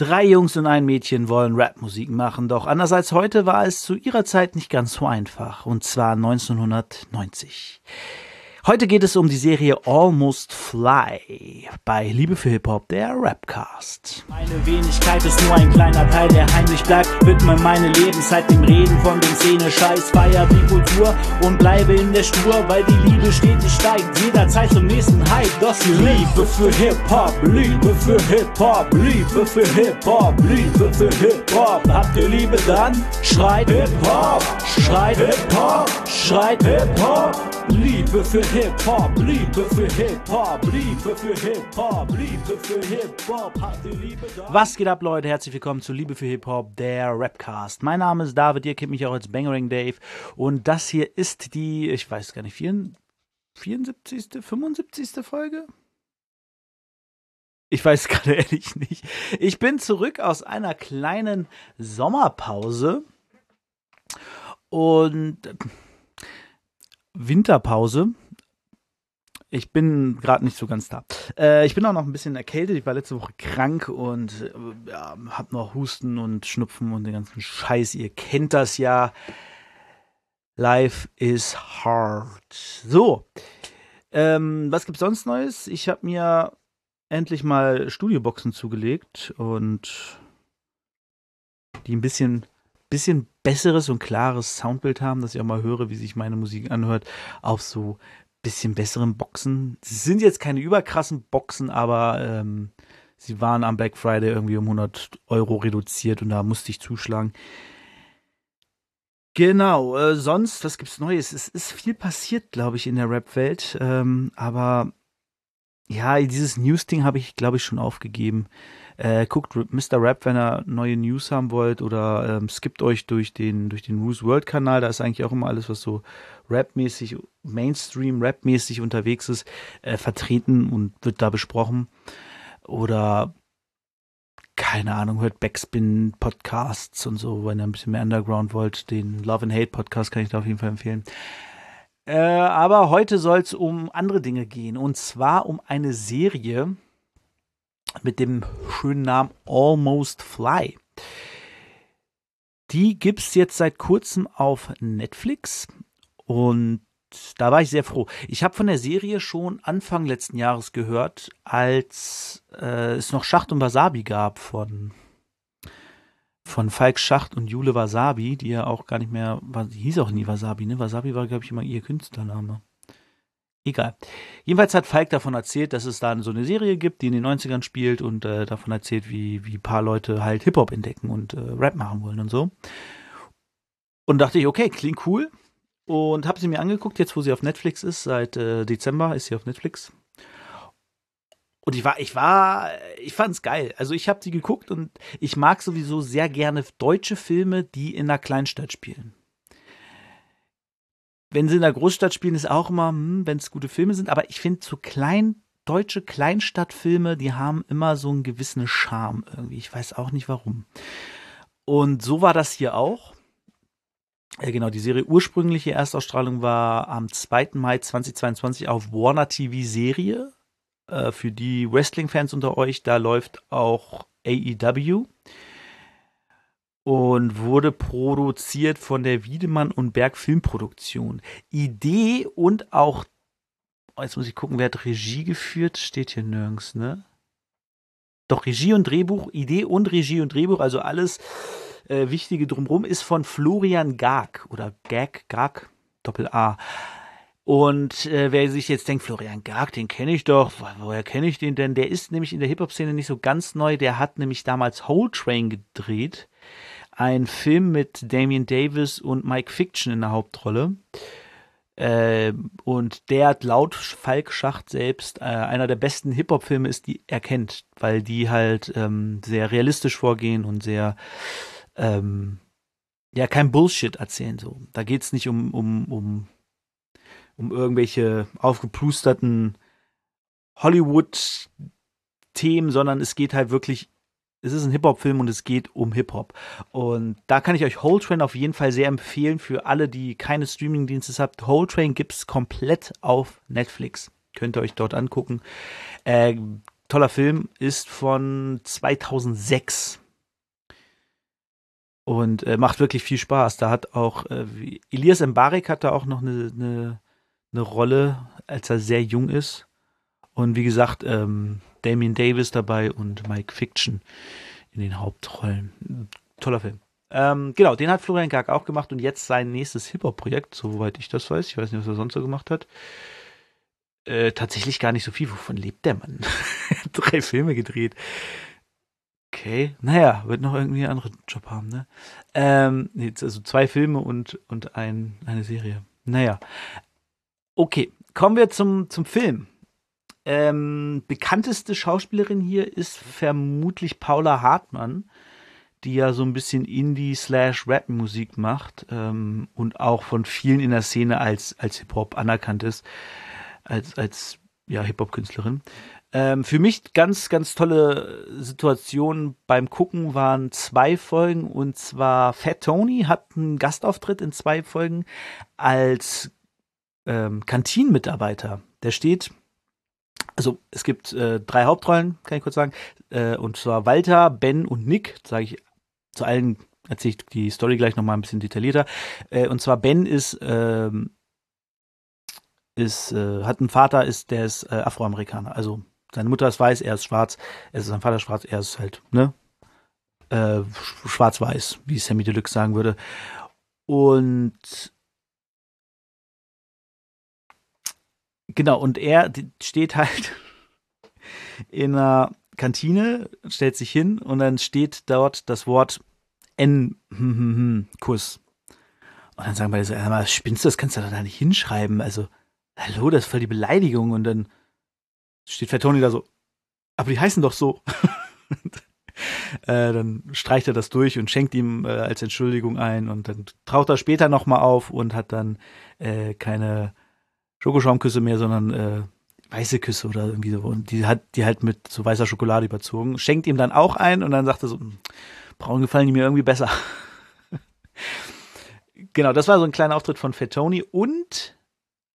Drei Jungs und ein Mädchen wollen Rapmusik machen, doch anders als heute war es zu ihrer Zeit nicht ganz so einfach, und zwar 1990. Heute geht es um die Serie Almost Fly bei Liebe für Hip-Hop, der Rapcast. Meine Wenigkeit ist nur ein kleiner Teil, der heimlich bleibt. Widme meine Lebenszeit dem Reden von den Szene-Scheiß, feier die Kultur und bleibe in der Spur, weil die Liebe stetig steigt. Jederzeit zum nächsten Hype, die Liebe für Hip-Hop, Liebe für Hip-Hop, Liebe für Hip-Hop, Liebe für Hip-Hop. Habt ihr Liebe dann? Schreit Hip-Hop, schreit Hip-Hop, schreit Hip-Hop. Liebe für Hip-Hop, Liebe für Hip-Hop, Liebe für Hip-Hop, Liebe für Hip-Hop. Liebe dann? Was geht ab, Leute? Herzlich willkommen zu Liebe für Hip-Hop, der Rapcast. Mein Name ist David, ihr kennt mich auch als Bangering Dave. Und das hier ist die, ich weiß gar nicht, 74., 75. Folge? Ich weiß gerade ehrlich nicht. Ich bin zurück aus einer kleinen Sommerpause und Winterpause. Ich bin gerade nicht so ganz da. Äh, ich bin auch noch ein bisschen erkältet. Ich war letzte Woche krank und äh, hab noch Husten und Schnupfen und den ganzen Scheiß. Ihr kennt das ja. Life is hard. So. Ähm, was gibt's sonst Neues? Ich habe mir endlich mal Studioboxen zugelegt und die ein bisschen, bisschen besseres und klares Soundbild haben, dass ich auch mal höre, wie sich meine Musik anhört, auf so bisschen besseren Boxen. Sie sind jetzt keine überkrassen Boxen, aber ähm, sie waren am Black Friday irgendwie um 100 Euro reduziert und da musste ich zuschlagen. Genau, äh, sonst, was gibt's Neues? Es ist viel passiert, glaube ich, in der Rap-Welt, ähm, aber ja, dieses News-Ding habe ich, glaube ich, schon aufgegeben. Äh, guckt Mr. Rap, wenn ihr neue News haben wollt oder ähm, skippt euch durch den, durch den Roos World Kanal. Da ist eigentlich auch immer alles, was so Rap-mäßig, Mainstream, Rap-mäßig unterwegs ist, äh, vertreten und wird da besprochen. Oder keine Ahnung, hört Backspin Podcasts und so, wenn ihr ein bisschen mehr Underground wollt. Den Love and Hate Podcast kann ich da auf jeden Fall empfehlen. Äh, aber heute soll es um andere Dinge gehen. Und zwar um eine Serie mit dem schönen Namen Almost Fly. Die gibt es jetzt seit kurzem auf Netflix. Und da war ich sehr froh. Ich habe von der Serie schon Anfang letzten Jahres gehört, als äh, es noch Schacht und Wasabi gab von von Falk Schacht und Jule Wasabi, die ja auch gar nicht mehr, die hieß auch nie Wasabi, ne? Wasabi war, glaube ich, immer ihr Künstlername. Egal. Jedenfalls hat Falk davon erzählt, dass es da so eine Serie gibt, die in den 90ern spielt und äh, davon erzählt, wie, wie ein paar Leute halt Hip-Hop entdecken und äh, Rap machen wollen und so. Und dachte ich, okay, klingt cool. Und habe sie mir angeguckt, jetzt wo sie auf Netflix ist, seit äh, Dezember ist sie auf Netflix. Und ich war, ich war, ich fand's geil. Also ich habe sie geguckt und ich mag sowieso sehr gerne deutsche Filme, die in einer Kleinstadt spielen. Wenn sie in einer Großstadt spielen, ist auch immer, hm, wenn es gute Filme sind. Aber ich finde so klein, deutsche Kleinstadtfilme, die haben immer so einen gewissen Charme irgendwie. Ich weiß auch nicht warum. Und so war das hier auch. Äh, genau, die Serie ursprüngliche Erstausstrahlung war am 2. Mai 2022 auf Warner TV Serie äh, für die Wrestling-Fans unter euch, da läuft auch AEW und wurde produziert von der Wiedemann und Berg Filmproduktion. Idee und auch, oh, jetzt muss ich gucken, wer hat Regie geführt, steht hier nirgends, ne? Doch Regie und Drehbuch, Idee und Regie und Drehbuch, also alles äh, Wichtige drumherum, ist von Florian Gag oder Gag, Gag, Doppel A. Und äh, wer sich jetzt denkt, Florian Garg, den kenne ich doch, woher kenne ich den denn? Der ist nämlich in der Hip-Hop-Szene nicht so ganz neu. Der hat nämlich damals Whole Train gedreht. Ein Film mit Damian Davis und Mike Fiction in der Hauptrolle. Äh, und der hat laut Falk Schacht selbst äh, einer der besten Hip-Hop-Filme ist, die er kennt, weil die halt ähm, sehr realistisch vorgehen und sehr ähm, ja kein Bullshit erzählen so. Da geht's nicht um um um um irgendwelche aufgeplusterten Hollywood-Themen, sondern es geht halt wirklich, es ist ein Hip-Hop-Film und es geht um Hip-Hop. Und da kann ich euch Whole Train auf jeden Fall sehr empfehlen für alle, die keine Streaming-Dienste habt. Whole Train gibt es komplett auf Netflix. Könnt ihr euch dort angucken. Äh, toller Film, ist von 2006 und äh, macht wirklich viel Spaß. Da hat auch äh, Elias Mbarek hat da auch noch eine, eine, eine Rolle, als er sehr jung ist. Und wie gesagt, ähm, Damien Davis dabei und Mike Fiction in den Hauptrollen. Toller Film. Ähm, genau, den hat Florian Garg auch gemacht und jetzt sein nächstes Hip-Hop-Projekt, soweit ich das weiß. Ich weiß nicht, was er sonst so gemacht hat. Äh, tatsächlich gar nicht so viel. Wovon lebt der Mann? Drei Filme gedreht. Okay, naja, wird noch irgendwie einen anderen Job haben, ne? Ähm, also zwei Filme und, und ein, eine Serie. Naja. Okay, kommen wir zum, zum Film. Ähm, bekannteste Schauspielerin hier ist vermutlich Paula Hartmann die ja so ein bisschen Indie-Slash-Rap-Musik macht ähm, und auch von vielen in der Szene als, als Hip-Hop anerkannt ist, als, als ja, Hip-Hop-Künstlerin. Ähm, für mich ganz, ganz tolle Situation beim Gucken waren zwei Folgen und zwar Fat Tony hat einen Gastauftritt in zwei Folgen als ähm, Kantinenmitarbeiter. Der steht also es gibt äh, drei Hauptrollen, kann ich kurz sagen, äh, und zwar Walter, Ben und Nick, sage ich zu allen erzähle ich die Story gleich nochmal ein bisschen detaillierter. Äh, und zwar Ben ist, ähm, ist äh, hat einen Vater, ist, der ist äh, Afroamerikaner. Also seine Mutter ist weiß, er ist schwarz, er ist sein Vater schwarz, er ist halt, ne? Äh, schwarz-weiß, wie Sammy Deluxe sagen würde. Und genau, und er steht halt in einer Kantine, stellt sich hin und dann steht dort das Wort N hm, hm, hm. Und dann sagen beide so, ja, spinnst du, das kannst du da nicht hinschreiben. Also, hallo, das ist voll die Beleidigung. Und dann steht Fettoni da so, aber die heißen doch so. äh, dann streicht er das durch und schenkt ihm äh, als Entschuldigung ein und dann taucht er später nochmal auf und hat dann äh, keine Schokoschaumküsse mehr, sondern äh, weiße Küsse oder irgendwie so. Und die hat die halt mit so weißer Schokolade überzogen. Schenkt ihm dann auch ein und dann sagt er so, hm, braun gefallen die mir irgendwie besser. genau, das war so ein kleiner Auftritt von Fettoni. Und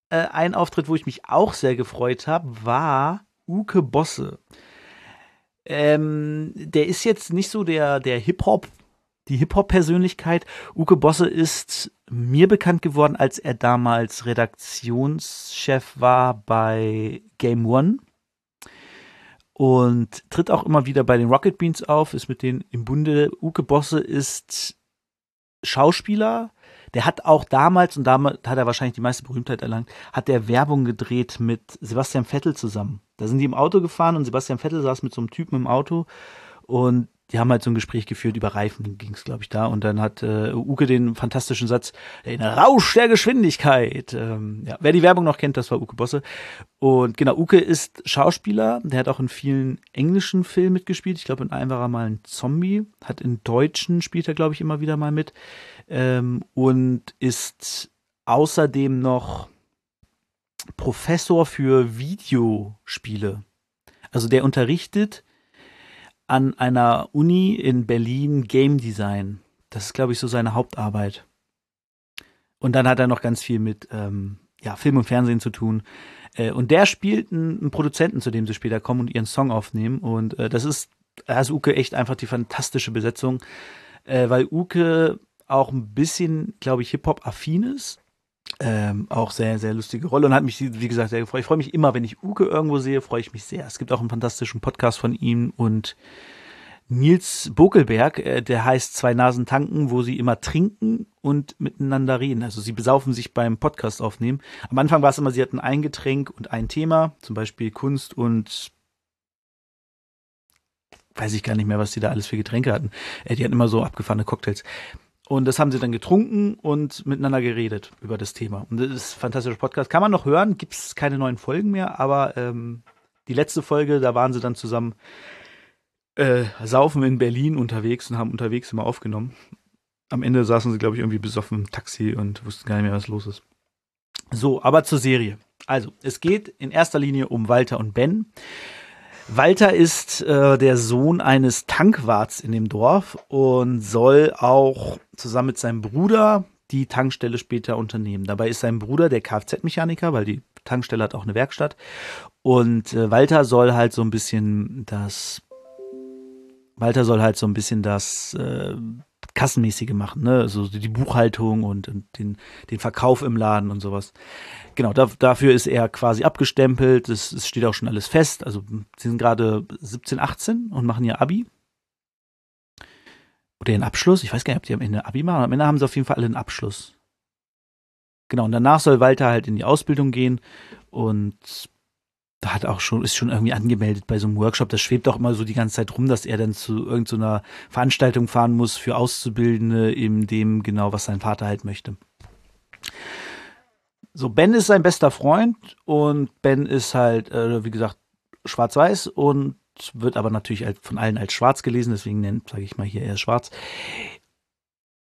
äh, ein Auftritt, wo ich mich auch sehr gefreut habe, war Uke Bosse. Ähm, der ist jetzt nicht so der, der Hip-Hop die Hip-Hop-Persönlichkeit. Uke Bosse ist mir bekannt geworden, als er damals Redaktionschef war bei Game One und tritt auch immer wieder bei den Rocket Beans auf, ist mit denen im Bunde. Uke Bosse ist Schauspieler. Der hat auch damals, und damit hat er wahrscheinlich die meiste Berühmtheit erlangt, hat er Werbung gedreht mit Sebastian Vettel zusammen. Da sind die im Auto gefahren und Sebastian Vettel saß mit so einem Typen im Auto und die haben halt so ein Gespräch geführt über Reifen, ging es, glaube ich, da. Und dann hat äh, Uke den fantastischen Satz, den Rausch der Geschwindigkeit. Ähm, ja, wer die Werbung noch kennt, das war Uke Bosse. Und genau, Uke ist Schauspieler, der hat auch in vielen englischen Filmen mitgespielt. Ich glaube, in einem war er mal ein Zombie, hat in deutschen spielt er, glaube ich, immer wieder mal mit. Ähm, und ist außerdem noch Professor für Videospiele. Also der unterrichtet an einer Uni in Berlin Game Design. Das ist, glaube ich, so seine Hauptarbeit. Und dann hat er noch ganz viel mit ähm, ja, Film und Fernsehen zu tun. Äh, und der spielt einen, einen, Produzenten, zu dem sie später kommen und ihren Song aufnehmen. Und äh, das ist, also Uke echt einfach die fantastische Besetzung, äh, weil Uke auch ein bisschen, glaube ich, Hip-Hop-affin ist ähm, auch sehr, sehr lustige Rolle und hat mich, wie gesagt, sehr gefreut. Ich freue mich immer, wenn ich Uke irgendwo sehe, freue ich mich sehr. Es gibt auch einen fantastischen Podcast von ihm und Nils Bokelberg, äh, der heißt Zwei Nasen tanken, wo sie immer trinken und miteinander reden. Also sie besaufen sich beim Podcast aufnehmen. Am Anfang war es immer, sie hatten ein Getränk und ein Thema, zum Beispiel Kunst und weiß ich gar nicht mehr, was die da alles für Getränke hatten. Äh, die hatten immer so abgefahrene Cocktails. Und das haben sie dann getrunken und miteinander geredet über das Thema. Und das ist ein fantastischer Podcast. Kann man noch hören, gibt es keine neuen Folgen mehr, aber ähm, die letzte Folge, da waren sie dann zusammen äh, saufen in Berlin unterwegs und haben unterwegs immer aufgenommen. Am Ende saßen sie, glaube ich, irgendwie besoffen im Taxi und wussten gar nicht mehr, was los ist. So, aber zur Serie. Also, es geht in erster Linie um Walter und Ben. Walter ist äh, der Sohn eines Tankwarts in dem Dorf und soll auch zusammen mit seinem Bruder die Tankstelle später unternehmen. Dabei ist sein Bruder der Kfz-Mechaniker, weil die Tankstelle hat auch eine Werkstatt. Und äh, Walter soll halt so ein bisschen das, Walter soll halt so ein bisschen das äh, Kassenmäßige machen, ne? Also die Buchhaltung und, und den, den Verkauf im Laden und sowas. Genau, da, dafür ist er quasi abgestempelt. Es, es steht auch schon alles fest. Also sie sind gerade 17, 18 und machen ihr Abi. Oder ihren Abschluss. Ich weiß gar nicht, ob die am Ende Abi machen. Am Ende haben sie auf jeden Fall alle einen Abschluss. Genau, und danach soll Walter halt in die Ausbildung gehen und da hat auch schon, ist schon irgendwie angemeldet bei so einem Workshop. Das schwebt auch immer so die ganze Zeit rum, dass er dann zu irgendeiner so Veranstaltung fahren muss für Auszubildende, in dem genau, was sein Vater halt möchte. So, Ben ist sein bester Freund und Ben ist halt, äh, wie gesagt, schwarz-weiß und wird aber natürlich von allen als schwarz gelesen, deswegen nennt, sage ich mal hier, er ist schwarz.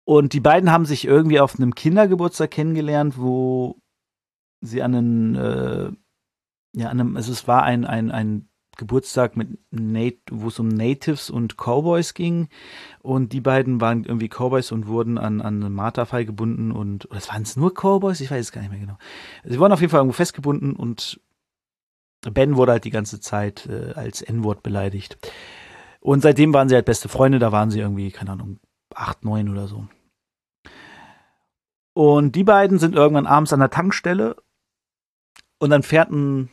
Und die beiden haben sich irgendwie auf einem Kindergeburtstag kennengelernt, wo sie an einem, äh, ja, an einem, also es war ein, ein, ein Geburtstag mit Nat wo es um Natives und Cowboys ging. Und die beiden waren irgendwie Cowboys und wurden an, an eine Marterfall gebunden und, oder waren es nur Cowboys? Ich weiß es gar nicht mehr genau. Sie wurden auf jeden Fall irgendwo festgebunden und Ben wurde halt die ganze Zeit äh, als N-Wort beleidigt. Und seitdem waren sie halt beste Freunde, da waren sie irgendwie, keine Ahnung, acht, neun oder so. Und die beiden sind irgendwann abends an der Tankstelle und dann fährt ein,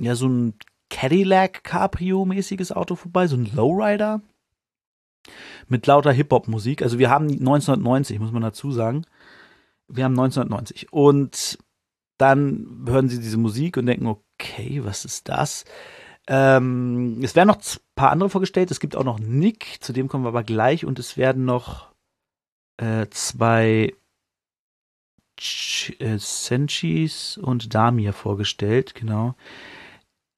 ja, so ein Cadillac Cabrio-mäßiges Auto vorbei, so ein Lowrider mit lauter Hip-Hop-Musik. Also wir haben 1990, muss man dazu sagen. Wir haben 1990 und dann hören sie diese Musik und denken, okay, was ist das? Ähm, es werden noch ein paar andere vorgestellt. Es gibt auch noch Nick, zu dem kommen wir aber gleich. Und es werden noch äh, zwei äh, Senchis und Damir vorgestellt, genau.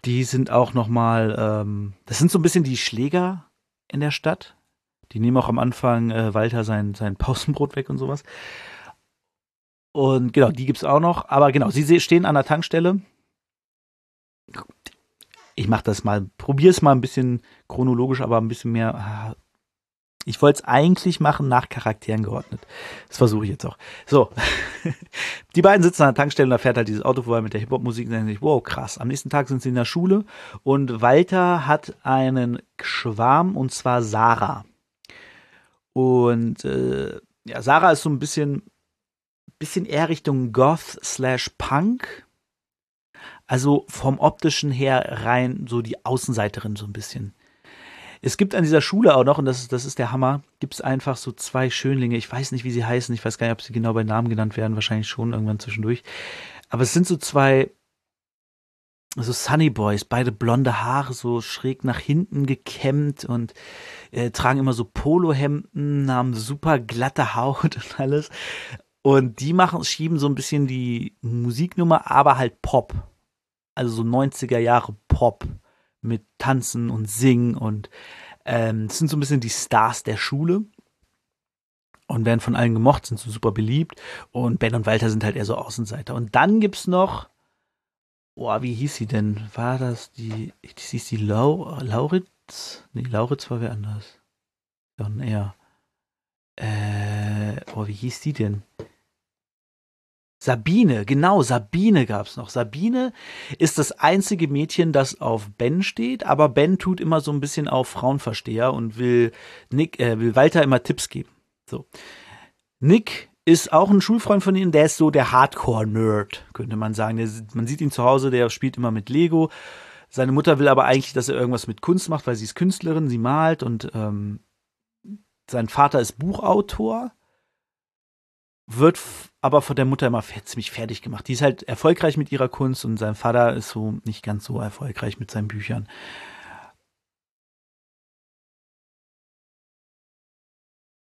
Die sind auch noch mal, ähm, das sind so ein bisschen die Schläger in der Stadt. Die nehmen auch am Anfang äh, Walter sein, sein Pausenbrot weg und sowas. Und genau, die gibt's auch noch. Aber genau, sie stehen an der Tankstelle. Ich mach das mal, probier's mal ein bisschen chronologisch, aber ein bisschen mehr ah, ich wollte es eigentlich machen nach Charakteren geordnet. Das versuche ich jetzt auch. So. Die beiden sitzen an der Tankstelle und da fährt halt dieses Auto vorbei mit der Hip-Hop-Musik und denken sich, wow, krass. Am nächsten Tag sind sie in der Schule und Walter hat einen Schwarm und zwar Sarah. Und äh, ja, Sarah ist so ein bisschen, bisschen eher Richtung Goth slash Punk. Also vom optischen her rein so die Außenseiterin so ein bisschen. Es gibt an dieser Schule auch noch, und das ist, das ist der Hammer, gibt es einfach so zwei Schönlinge. Ich weiß nicht, wie sie heißen. Ich weiß gar nicht, ob sie genau bei Namen genannt werden. Wahrscheinlich schon irgendwann zwischendurch. Aber es sind so zwei, so Sunny Boys, beide blonde Haare so schräg nach hinten gekämmt und äh, tragen immer so Polohemden, haben super glatte Haut und alles. Und die machen, schieben so ein bisschen die Musiknummer, aber halt Pop. Also so 90er Jahre Pop mit Tanzen und Singen und ähm, das sind so ein bisschen die Stars der Schule und werden von allen gemocht, sind so super beliebt und Ben und Walter sind halt eher so Außenseiter. Und dann gibt's noch, boah, wie hieß sie denn? War das die, das hieß die Lau, Lauritz? Nee, Lauritz war wer anders. Dann eher. Äh, oh, wie hieß die denn? Sabine, genau, Sabine gab's noch. Sabine ist das einzige Mädchen, das auf Ben steht, aber Ben tut immer so ein bisschen auf Frauenversteher und will Nick, äh, will Walter immer Tipps geben. So. Nick ist auch ein Schulfreund von ihnen, der ist so der Hardcore-Nerd, könnte man sagen. Der, man sieht ihn zu Hause, der spielt immer mit Lego. Seine Mutter will aber eigentlich, dass er irgendwas mit Kunst macht, weil sie ist Künstlerin, sie malt und ähm, sein Vater ist Buchautor wird aber von der Mutter immer ziemlich fertig gemacht. Die ist halt erfolgreich mit ihrer Kunst und sein Vater ist so nicht ganz so erfolgreich mit seinen Büchern.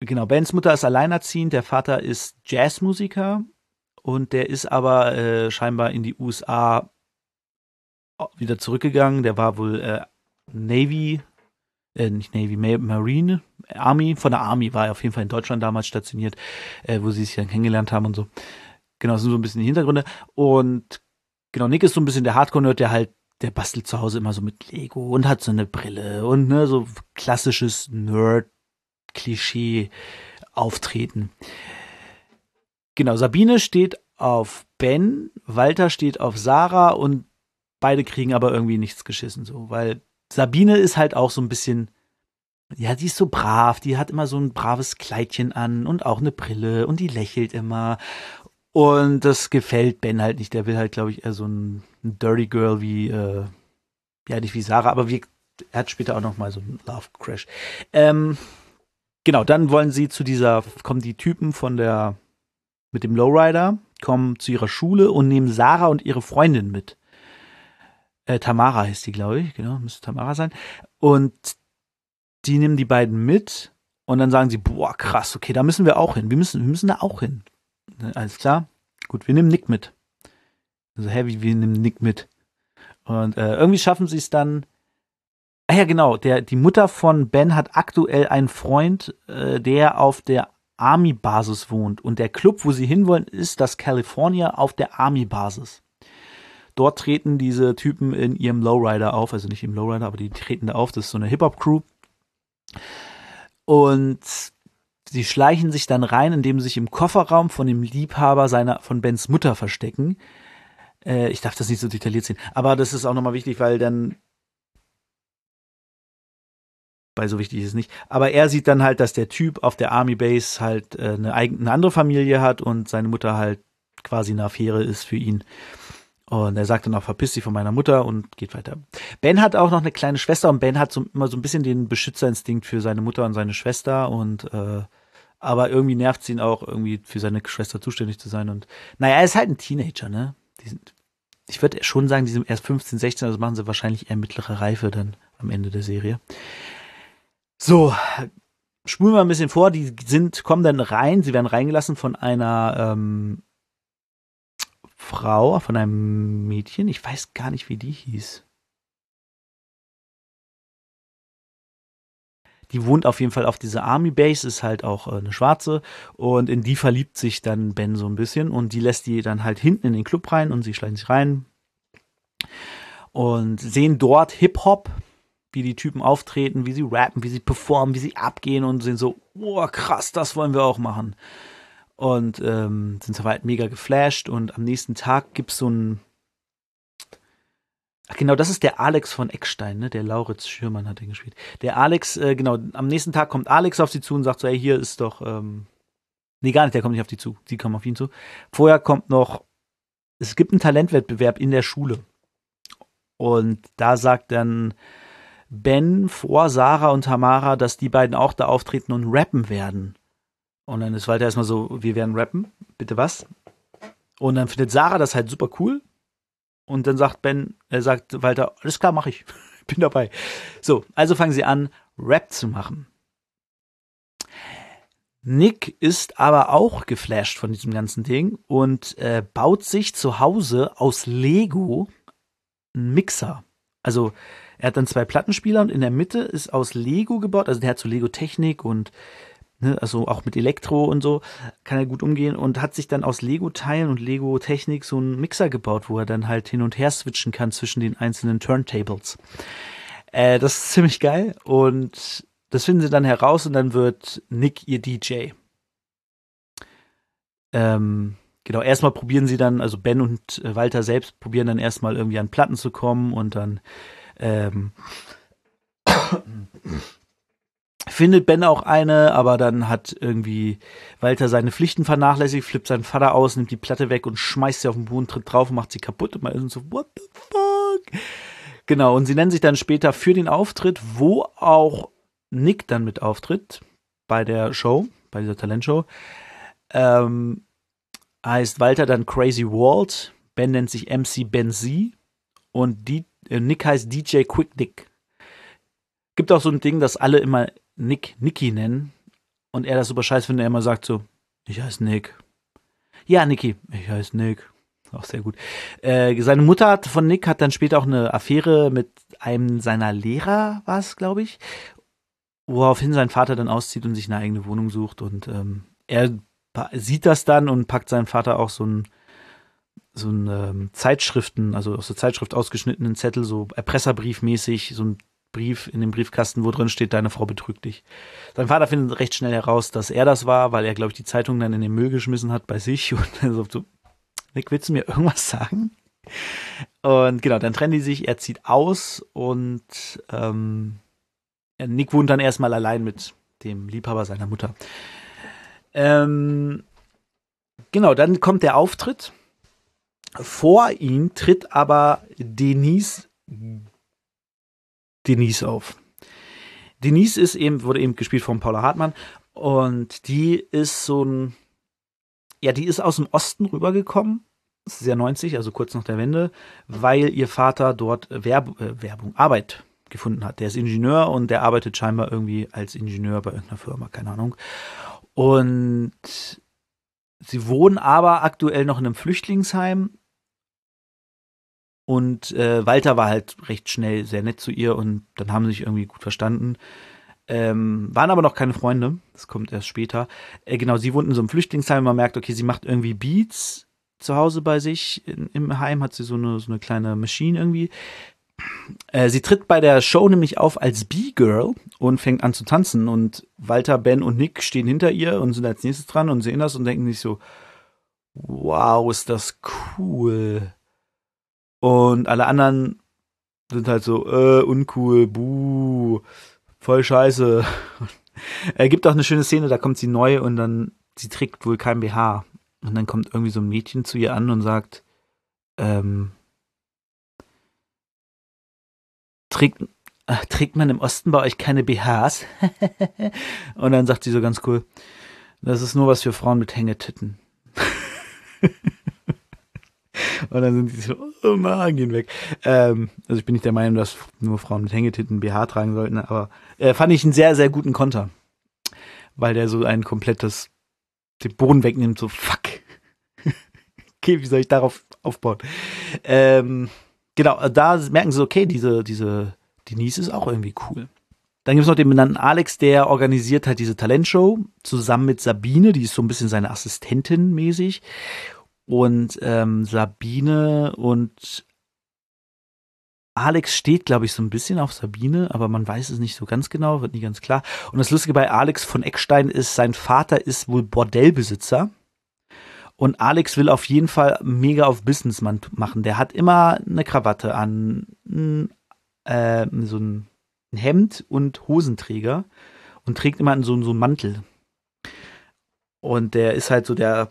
Genau, Bens Mutter ist alleinerziehend, der Vater ist Jazzmusiker und der ist aber äh, scheinbar in die USA wieder zurückgegangen. Der war wohl äh, Navy äh, nicht Navy, Marine, Army, von der Army war er auf jeden Fall in Deutschland damals stationiert, äh, wo sie sich dann kennengelernt haben und so. Genau, das sind so ein bisschen die Hintergründe. Und genau, Nick ist so ein bisschen der Hardcore-Nerd, der halt, der bastelt zu Hause immer so mit Lego und hat so eine Brille und ne, so klassisches Nerd-Klischee-Auftreten. Genau, Sabine steht auf Ben, Walter steht auf Sarah und beide kriegen aber irgendwie nichts geschissen, so, weil Sabine ist halt auch so ein bisschen, ja, die ist so brav, die hat immer so ein braves Kleidchen an und auch eine Brille und die lächelt immer. Und das gefällt Ben halt nicht. Der will halt, glaube ich, eher so ein, ein Dirty Girl wie, äh, ja, nicht wie Sarah, aber wie, er hat später auch noch mal so einen Love Crash. Ähm, genau, dann wollen sie zu dieser, kommen die Typen von der, mit dem Lowrider, kommen zu ihrer Schule und nehmen Sarah und ihre Freundin mit. Äh, Tamara heißt die, glaube ich, genau, müsste Tamara sein. Und die nehmen die beiden mit und dann sagen sie, boah, krass, okay, da müssen wir auch hin. Wir müssen, wir müssen da auch hin. Ne, alles klar? Gut, wir nehmen Nick mit. Also, hä, wie, wir nehmen Nick mit. Und äh, irgendwie schaffen sie es dann. Ah ja, genau, der, die Mutter von Ben hat aktuell einen Freund, äh, der auf der Army-Basis wohnt. Und der Club, wo sie hinwollen, ist das California auf der Army-Basis. Dort treten diese Typen in ihrem Lowrider auf, also nicht im Lowrider, aber die treten da auf. Das ist so eine Hip-Hop-Crew. Und sie schleichen sich dann rein, indem sie sich im Kofferraum von dem Liebhaber seiner, von Bens Mutter verstecken. Äh, ich darf das nicht so detailliert sehen, aber das ist auch nochmal wichtig, weil dann weil so wichtig ist es nicht. Aber er sieht dann halt, dass der Typ auf der Army Base halt äh, eine, eigene, eine andere Familie hat und seine Mutter halt quasi eine Affäre ist für ihn. Und er sagt dann auch, verpiss dich von meiner Mutter und geht weiter. Ben hat auch noch eine kleine Schwester und Ben hat so, immer so ein bisschen den Beschützerinstinkt für seine Mutter und seine Schwester und äh, aber irgendwie nervt es ihn auch, irgendwie für seine Schwester zuständig zu sein. Und naja, er ist halt ein Teenager, ne? Die sind, ich würde schon sagen, die sind erst 15, 16, also machen sie wahrscheinlich eher mittlere Reife dann am Ende der Serie. So, spulen wir ein bisschen vor, die sind, kommen dann rein, sie werden reingelassen von einer ähm, Frau, von einem Mädchen, ich weiß gar nicht, wie die hieß. Die wohnt auf jeden Fall auf dieser Army Base, ist halt auch äh, eine Schwarze und in die verliebt sich dann Ben so ein bisschen und die lässt die dann halt hinten in den Club rein und sie schleichen sich rein und sehen dort Hip-Hop, wie die Typen auftreten, wie sie rappen, wie sie performen, wie sie abgehen und sind so, oh krass, das wollen wir auch machen. Und ähm, sind soweit mega geflasht und am nächsten Tag gibt's so ein Ach genau, das ist der Alex von Eckstein, ne? Der Lauritz Schürmann hat den gespielt. Der Alex, äh, genau, am nächsten Tag kommt Alex auf sie zu und sagt so, ey, hier ist doch, ähm, nee, gar nicht, der kommt nicht auf die zu, sie kommen auf ihn zu. Vorher kommt noch, es gibt einen Talentwettbewerb in der Schule. Und da sagt dann Ben vor Sarah und Tamara, dass die beiden auch da auftreten und rappen werden. Und dann ist Walter erstmal so, wir werden rappen, bitte was? Und dann findet Sarah das halt super cool. Und dann sagt Ben, er sagt Walter, alles klar, mach ich. Bin dabei. So, also fangen sie an, Rap zu machen. Nick ist aber auch geflasht von diesem ganzen Ding und äh, baut sich zu Hause aus Lego einen Mixer. Also er hat dann zwei Plattenspieler und in der Mitte ist aus Lego gebaut, also der hat so Lego Technik und ne, also auch mit Elektro und so kann er gut umgehen und hat sich dann aus Lego Teilen und Lego Technik so einen Mixer gebaut, wo er dann halt hin und her switchen kann zwischen den einzelnen Turntables. Äh, das ist ziemlich geil und das finden sie dann heraus und dann wird Nick ihr DJ. Ähm, genau, erstmal probieren sie dann, also Ben und äh, Walter selbst probieren dann erstmal irgendwie an Platten zu kommen und dann ähm, findet Ben auch eine, aber dann hat irgendwie Walter seine Pflichten vernachlässigt, flippt seinen Vater aus, nimmt die Platte weg und schmeißt sie auf den Boden, tritt drauf und macht sie kaputt und man ist so, what the fuck? Genau, und sie nennen sich dann später für den Auftritt, wo auch Nick dann mit auftritt, bei der Show, bei dieser Talentshow, ähm, heißt Walter dann Crazy Walt, Ben nennt sich MC Ben Z und die äh, Nick heißt DJ Quick Nick. Gibt auch so ein Ding, dass alle immer Nick Nicky nennen und er das super scheiße findet, er immer sagt so, ich heiße Nick. Ja, Nicky, ich heiße Nick. Auch sehr gut. Äh, seine Mutter hat, von Nick hat dann später auch eine Affäre mit einem seiner Lehrer, war es, glaube ich, woraufhin sein Vater dann auszieht und sich eine eigene Wohnung sucht und ähm, er sieht das dann und packt seinen Vater auch so ein so ein ähm, Zeitschriften, also aus der Zeitschrift ausgeschnittenen Zettel, so Erpresserbriefmäßig, so ein Brief in dem Briefkasten, wo drin steht, deine Frau betrügt dich. Sein Vater findet recht schnell heraus, dass er das war, weil er, glaube ich, die Zeitung dann in den Müll geschmissen hat bei sich und so, Nick, willst du mir irgendwas sagen? Und genau, dann trennen die sich, er zieht aus und ähm, Nick wohnt dann erstmal allein mit dem Liebhaber seiner Mutter. Ähm, genau, dann kommt der Auftritt. Vor ihm tritt aber Denise Denise auf. Denise ist eben, wurde eben gespielt von Paula Hartmann und die ist so ein, ja, die ist aus dem Osten rübergekommen, ja 90, also kurz nach der Wende, weil ihr Vater dort Werb äh, Werbung, Arbeit gefunden hat. Der ist Ingenieur und der arbeitet scheinbar irgendwie als Ingenieur bei irgendeiner Firma, keine Ahnung. Und sie wohnen aber aktuell noch in einem Flüchtlingsheim und äh, Walter war halt recht schnell sehr nett zu ihr und dann haben sie sich irgendwie gut verstanden. Ähm, waren aber noch keine Freunde. Das kommt erst später. Äh, genau, sie wohnten in so einem Flüchtlingsheim. Man merkt, okay, sie macht irgendwie Beats zu Hause bei sich. In, Im Heim hat sie so eine, so eine kleine Maschine irgendwie. Äh, sie tritt bei der Show nämlich auf als B-Girl und fängt an zu tanzen. Und Walter, Ben und Nick stehen hinter ihr und sind als nächstes dran und sehen das und denken sich so, wow, ist das cool. Und alle anderen sind halt so, äh, uncool, buh, voll scheiße. er gibt auch eine schöne Szene, da kommt sie neu und dann, sie trägt wohl kein BH. Und dann kommt irgendwie so ein Mädchen zu ihr an und sagt, ähm, trägt, äh, trägt man im Osten bei euch keine BHs? und dann sagt sie so ganz cool, das ist nur was für Frauen mit Hängetitten. Und dann sind die so, oh Mann, gehen weg. Ähm, also ich bin nicht der Meinung, dass nur Frauen mit Hängetitten BH tragen sollten, aber äh, fand ich einen sehr, sehr guten Konter. Weil der so ein komplettes, den Boden wegnimmt, so fuck. okay, wie soll ich darauf aufbauen? Ähm, genau, da merken sie, okay, diese, diese Denise ist auch irgendwie cool. Dann gibt es noch den benannten Alex, der organisiert halt diese Talentshow zusammen mit Sabine, die ist so ein bisschen seine Assistentin mäßig. Und ähm, Sabine und Alex steht, glaube ich, so ein bisschen auf Sabine, aber man weiß es nicht so ganz genau, wird nicht ganz klar. Und das Lustige bei Alex von Eckstein ist, sein Vater ist wohl Bordellbesitzer. Und Alex will auf jeden Fall mega auf Businessman machen. Der hat immer eine Krawatte an, äh, so ein Hemd und Hosenträger und trägt immer so, so einen Mantel. Und der ist halt so der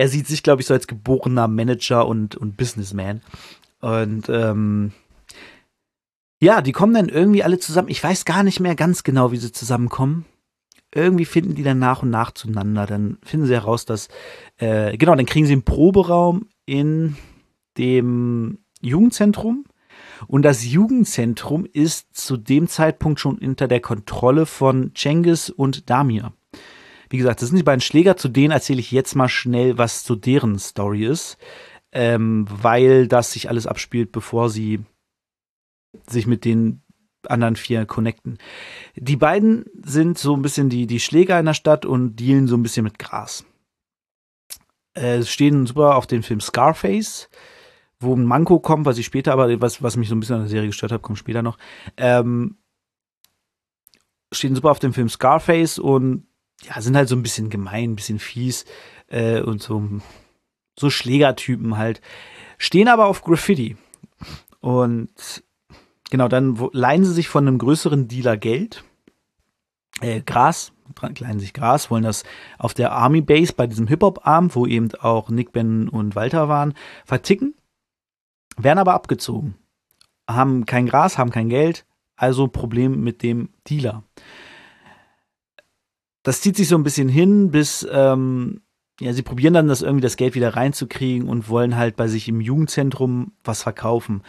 er sieht sich, glaube ich, so als geborener Manager und, und Businessman. Und ähm, ja, die kommen dann irgendwie alle zusammen. Ich weiß gar nicht mehr ganz genau, wie sie zusammenkommen. Irgendwie finden die dann nach und nach zueinander. Dann finden sie heraus, dass, äh, genau, dann kriegen sie einen Proberaum in dem Jugendzentrum. Und das Jugendzentrum ist zu dem Zeitpunkt schon unter der Kontrolle von Cengiz und Damir. Wie gesagt, das sind die beiden Schläger, zu denen erzähle ich jetzt mal schnell, was zu deren Story ist, ähm, weil das sich alles abspielt, bevor sie sich mit den anderen vier connecten. Die beiden sind so ein bisschen die, die Schläger in der Stadt und dealen so ein bisschen mit Gras. Äh, stehen super auf den Film Scarface, wo ein Manko kommt, was ich später, aber was, was mich so ein bisschen an der Serie gestört hat, kommt später noch. Ähm, stehen super auf dem Film Scarface und ja, sind halt so ein bisschen gemein, ein bisschen fies äh, und so, so Schlägertypen halt. Stehen aber auf Graffiti. Und genau, dann leihen sie sich von einem größeren Dealer Geld, äh, Gras, leihen sich Gras, wollen das auf der Army Base bei diesem Hip-Hop-Arm, wo eben auch Nick, Ben und Walter waren, verticken, werden aber abgezogen. Haben kein Gras, haben kein Geld, also Problem mit dem Dealer das zieht sich so ein bisschen hin, bis ähm, ja, sie probieren dann das irgendwie das Geld wieder reinzukriegen und wollen halt bei sich im Jugendzentrum was verkaufen.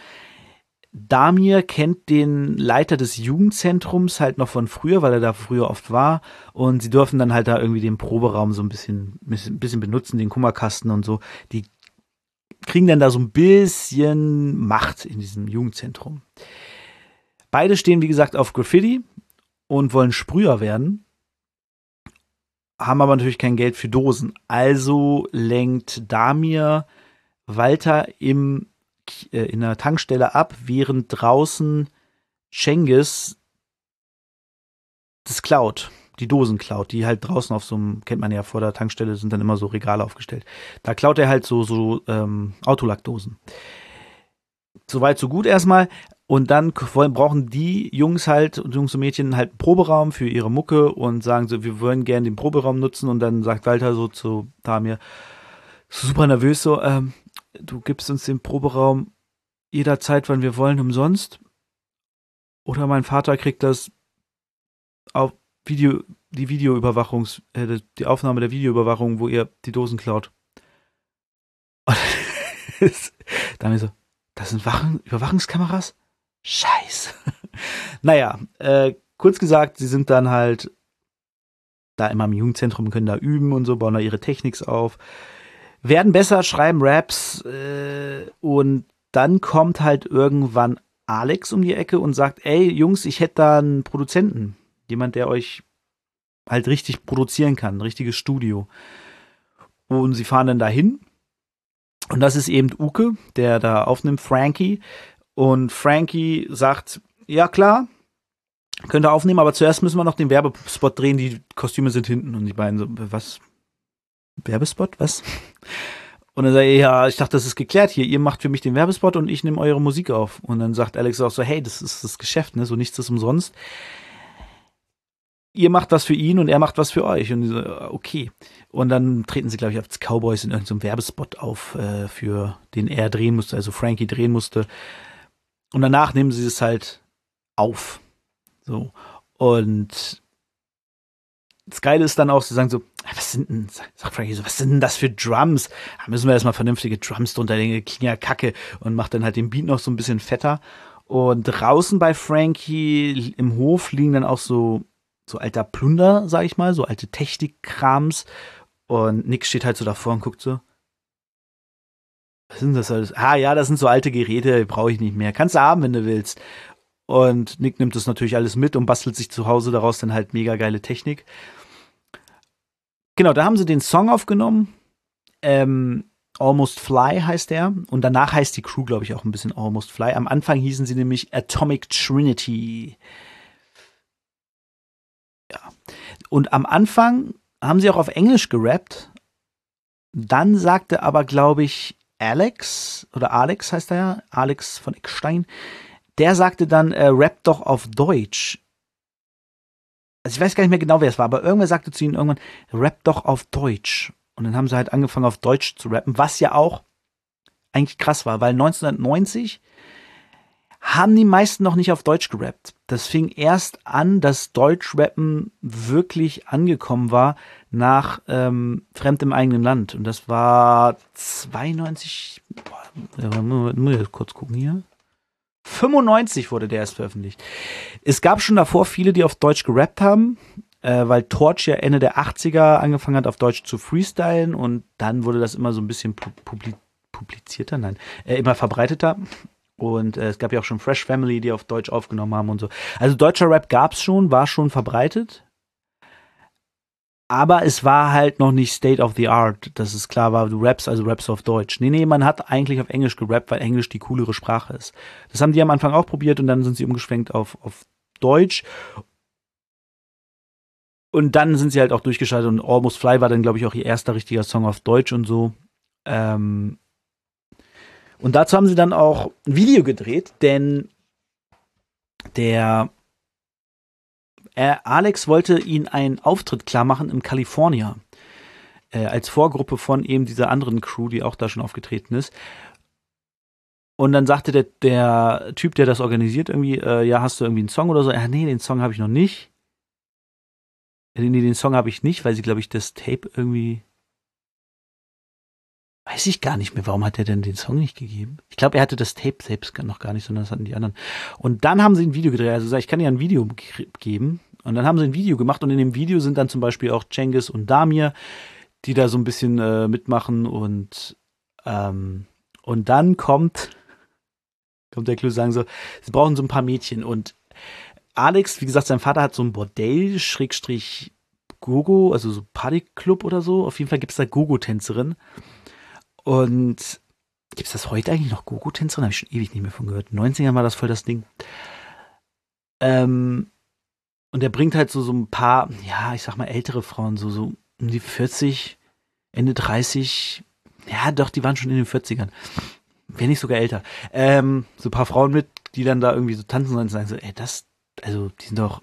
Damir kennt den Leiter des Jugendzentrums halt noch von früher, weil er da früher oft war. Und sie dürfen dann halt da irgendwie den Proberaum so ein bisschen, ein bisschen benutzen, den Kummerkasten und so. Die kriegen dann da so ein bisschen Macht in diesem Jugendzentrum. Beide stehen, wie gesagt, auf Graffiti und wollen Sprüher werden haben aber natürlich kein Geld für Dosen. Also lenkt Damir Walter im, äh, in der Tankstelle ab, während draußen Cengiz das klaut, die Dosen klaut, die halt draußen auf so einem, kennt man ja vor der Tankstelle, sind dann immer so Regale aufgestellt. Da klaut er halt so, so ähm, Autolackdosen. Soweit, so gut erstmal. Und dann brauchen die Jungs halt, Jungs und Mädchen halt einen Proberaum für ihre Mucke und sagen so, wir wollen gerne den Proberaum nutzen. Und dann sagt Walter so zu Damir, super nervös so, ähm, du gibst uns den Proberaum jederzeit, wann wir wollen, umsonst. Oder mein Vater kriegt das auf Video, die Videoüberwachungs, äh, die Aufnahme der Videoüberwachung, wo ihr die Dosen klaut. Und da haben wir so, das sind Wachen, Überwachungskameras? Scheiße. naja, äh, kurz gesagt, sie sind dann halt da immer im Jugendzentrum, können da üben und so, bauen da ihre Techniks auf, werden besser, schreiben Raps äh, und dann kommt halt irgendwann Alex um die Ecke und sagt, ey Jungs, ich hätte da einen Produzenten, jemand, der euch halt richtig produzieren kann, ein richtiges Studio. Und sie fahren dann dahin und das ist eben Uke, der da aufnimmt, Frankie. Und Frankie sagt, ja klar, könnt ihr aufnehmen, aber zuerst müssen wir noch den Werbespot drehen, die Kostüme sind hinten. Und die beiden so, was? Werbespot? Was? Und dann sagt er, ja, ich dachte, das ist geklärt hier. Ihr macht für mich den Werbespot und ich nehme eure Musik auf. Und dann sagt Alex auch so, hey, das ist das Geschäft, ne? So nichts ist umsonst. Ihr macht was für ihn und er macht was für euch. Und so, okay. Und dann treten sie, glaube ich, als Cowboys in irgendeinem Werbespot auf, äh, für den er drehen musste, also Frankie drehen musste. Und danach nehmen sie es halt auf. So. Und das Geile ist dann auch, sie sagen so, was sind denn, sagt Frankie so, was sind denn das für Drums? Da müssen wir erstmal vernünftige Drums drunter legen, klingen ja kacke und macht dann halt den Beat noch so ein bisschen fetter. Und draußen bei Frankie im Hof liegen dann auch so, so alter Plunder, sag ich mal, so alte Technikkrams. Und Nick steht halt so davor und guckt so, was sind das alles? Ah ja, das sind so alte Geräte, brauche ich nicht mehr. Kannst du haben, wenn du willst. Und Nick nimmt das natürlich alles mit und bastelt sich zu Hause daraus dann halt mega geile Technik. Genau, da haben sie den Song aufgenommen. Ähm, Almost Fly heißt der. Und danach heißt die Crew, glaube ich, auch ein bisschen Almost Fly. Am Anfang hießen sie nämlich Atomic Trinity. Ja. Und am Anfang haben sie auch auf Englisch gerappt. Dann sagte aber, glaube ich, Alex, oder Alex heißt er ja, Alex von Eckstein, der sagte dann, äh, rap doch auf Deutsch. Also ich weiß gar nicht mehr genau, wer es war, aber irgendwer sagte zu ihnen irgendwann, rap doch auf Deutsch. Und dann haben sie halt angefangen auf Deutsch zu rappen, was ja auch eigentlich krass war, weil 1990 haben die meisten noch nicht auf Deutsch gerappt. Das fing erst an, dass Deutschrappen wirklich angekommen war nach ähm, Fremd im eigenen Land. Und das war 92, boah, muss ich kurz gucken hier. 95 wurde der erst veröffentlicht. Es gab schon davor viele, die auf Deutsch gerappt haben, äh, weil Torch ja Ende der 80er angefangen hat, auf Deutsch zu freestylen und dann wurde das immer so ein bisschen publi publizierter, nein, äh, immer verbreiteter. Und äh, es gab ja auch schon Fresh Family, die auf Deutsch aufgenommen haben und so. Also deutscher Rap gab es schon, war schon verbreitet aber es war halt noch nicht State of the Art, dass es klar war, du rappst, also rappst auf Deutsch. Nee, nee, man hat eigentlich auf Englisch gerappt, weil Englisch die coolere Sprache ist. Das haben die am Anfang auch probiert und dann sind sie umgeschwenkt auf, auf Deutsch. Und dann sind sie halt auch durchgeschaltet und Almost Fly war dann, glaube ich, auch ihr erster richtiger Song auf Deutsch und so. Ähm und dazu haben sie dann auch ein Video gedreht, denn der äh, Alex wollte ihn einen Auftritt klar machen im California. Äh, als Vorgruppe von eben dieser anderen Crew, die auch da schon aufgetreten ist. Und dann sagte der, der Typ, der das organisiert, irgendwie, äh, ja, hast du irgendwie einen Song oder so? Ja, nee, den Song habe ich noch nicht. Äh, nee, den Song habe ich nicht, weil sie, glaube ich, das Tape irgendwie Weiß ich gar nicht mehr, warum hat er denn den Song nicht gegeben? Ich glaube, er hatte das Tape selbst noch gar nicht, sondern das hatten die anderen. Und dann haben sie ein Video gedreht. Also ich kann dir ein Video geben. Und dann haben sie ein Video gemacht und in dem Video sind dann zum Beispiel auch Cengiz und Damir, die da so ein bisschen äh, mitmachen und ähm, und dann kommt kommt der Clou sagen so, sie brauchen so ein paar Mädchen und Alex, wie gesagt, sein Vater hat so ein Bordell Schrägstrich Gogo, also so Partyclub oder so. Auf jeden Fall gibt es da Gogo-Tänzerin. Und gibt es das heute eigentlich noch Gogo-Tänzerin? Habe ich schon ewig nicht mehr von gehört. 90er war das voll das Ding. Ähm, und er bringt halt so, so ein paar, ja, ich sag mal, ältere Frauen, so, so um die 40, Ende 30, ja, doch, die waren schon in den 40ern. Wenn nicht sogar älter. Ähm, so ein paar Frauen mit, die dann da irgendwie so tanzen und sagen so, ey, das, also, die sind doch,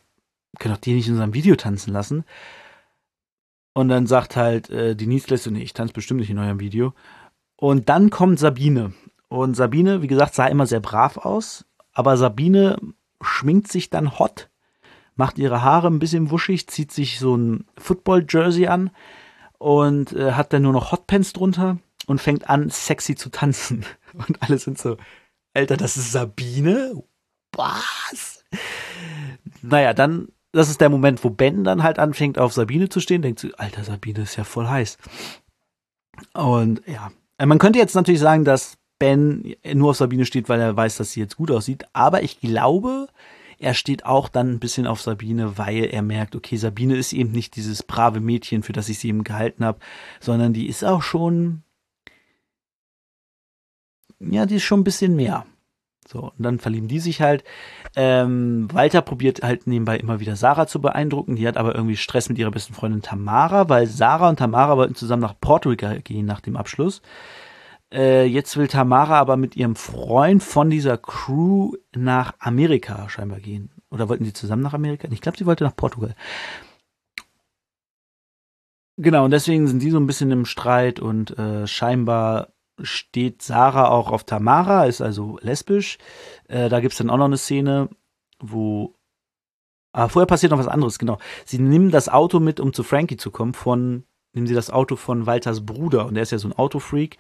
können doch die nicht in unserem Video tanzen lassen. Und dann sagt halt äh, Denise Lesse, nee, ich tanze bestimmt nicht in eurem Video. Und dann kommt Sabine. Und Sabine, wie gesagt, sah immer sehr brav aus. Aber Sabine schminkt sich dann hot, macht ihre Haare ein bisschen wuschig, zieht sich so ein Football-Jersey an und äh, hat dann nur noch Hotpants drunter und fängt an, sexy zu tanzen. Und alle sind so, Alter, das ist Sabine? Was? Naja, dann das ist der Moment, wo Ben dann halt anfängt, auf Sabine zu stehen, denkt so, alter, Sabine ist ja voll heiß. Und ja, man könnte jetzt natürlich sagen, dass Ben nur auf Sabine steht, weil er weiß, dass sie jetzt gut aussieht. Aber ich glaube, er steht auch dann ein bisschen auf Sabine, weil er merkt, okay, Sabine ist eben nicht dieses brave Mädchen, für das ich sie eben gehalten habe, sondern die ist auch schon, ja, die ist schon ein bisschen mehr. So, und dann verlieben die sich halt. Ähm, Walter probiert halt nebenbei immer wieder Sarah zu beeindrucken. Die hat aber irgendwie Stress mit ihrer besten Freundin Tamara, weil Sarah und Tamara wollten zusammen nach Portugal gehen nach dem Abschluss. Äh, jetzt will Tamara aber mit ihrem Freund von dieser Crew nach Amerika scheinbar gehen. Oder wollten sie zusammen nach Amerika? Ich glaube, sie wollte nach Portugal. Genau, und deswegen sind die so ein bisschen im Streit und äh, scheinbar steht Sarah auch auf Tamara, ist also lesbisch. Äh, da gibt es dann auch noch eine Szene, wo. Ah, vorher passiert noch was anderes, genau. Sie nehmen das Auto mit, um zu Frankie zu kommen, von, nehmen sie das Auto von Walters Bruder und der ist ja so ein Autofreak.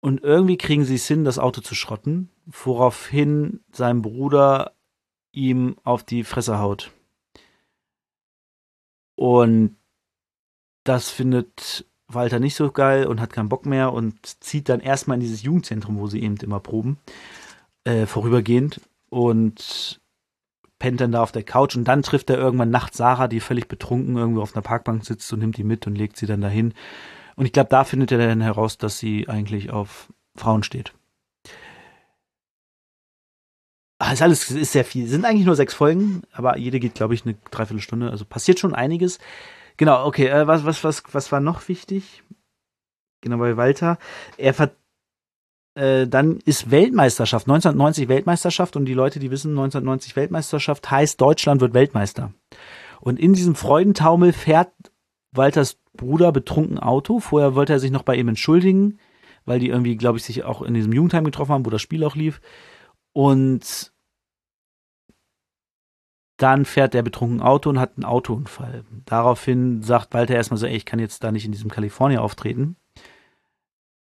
Und irgendwie kriegen sie es hin, das Auto zu schrotten, woraufhin sein Bruder ihm auf die Fresse haut. Und das findet Walter nicht so geil und hat keinen Bock mehr und zieht dann erstmal in dieses Jugendzentrum, wo sie eben immer proben, äh, vorübergehend und pennt dann da auf der Couch und dann trifft er irgendwann nachts Sarah, die völlig betrunken irgendwo auf einer Parkbank sitzt und nimmt die mit und legt sie dann dahin. Und ich glaube, da findet er dann heraus, dass sie eigentlich auf Frauen steht. Ach, ist alles ist sehr viel. Sind eigentlich nur sechs Folgen, aber jede geht, glaube ich, eine Dreiviertelstunde. Also passiert schon einiges. Genau, okay. Äh, was, was, was, was war noch wichtig? Genau, bei Walter. Er ver äh, dann ist Weltmeisterschaft, 1990 Weltmeisterschaft und die Leute, die wissen, 1990 Weltmeisterschaft heißt, Deutschland wird Weltmeister. Und in diesem Freudentaumel fährt Walters Bruder betrunken Auto. Vorher wollte er sich noch bei ihm entschuldigen, weil die irgendwie, glaube ich, sich auch in diesem Jugendheim getroffen haben, wo das Spiel auch lief. Und dann fährt der betrunken Auto und hat einen Autounfall. Daraufhin sagt Walter erstmal so, ey, ich kann jetzt da nicht in diesem Kalifornien auftreten,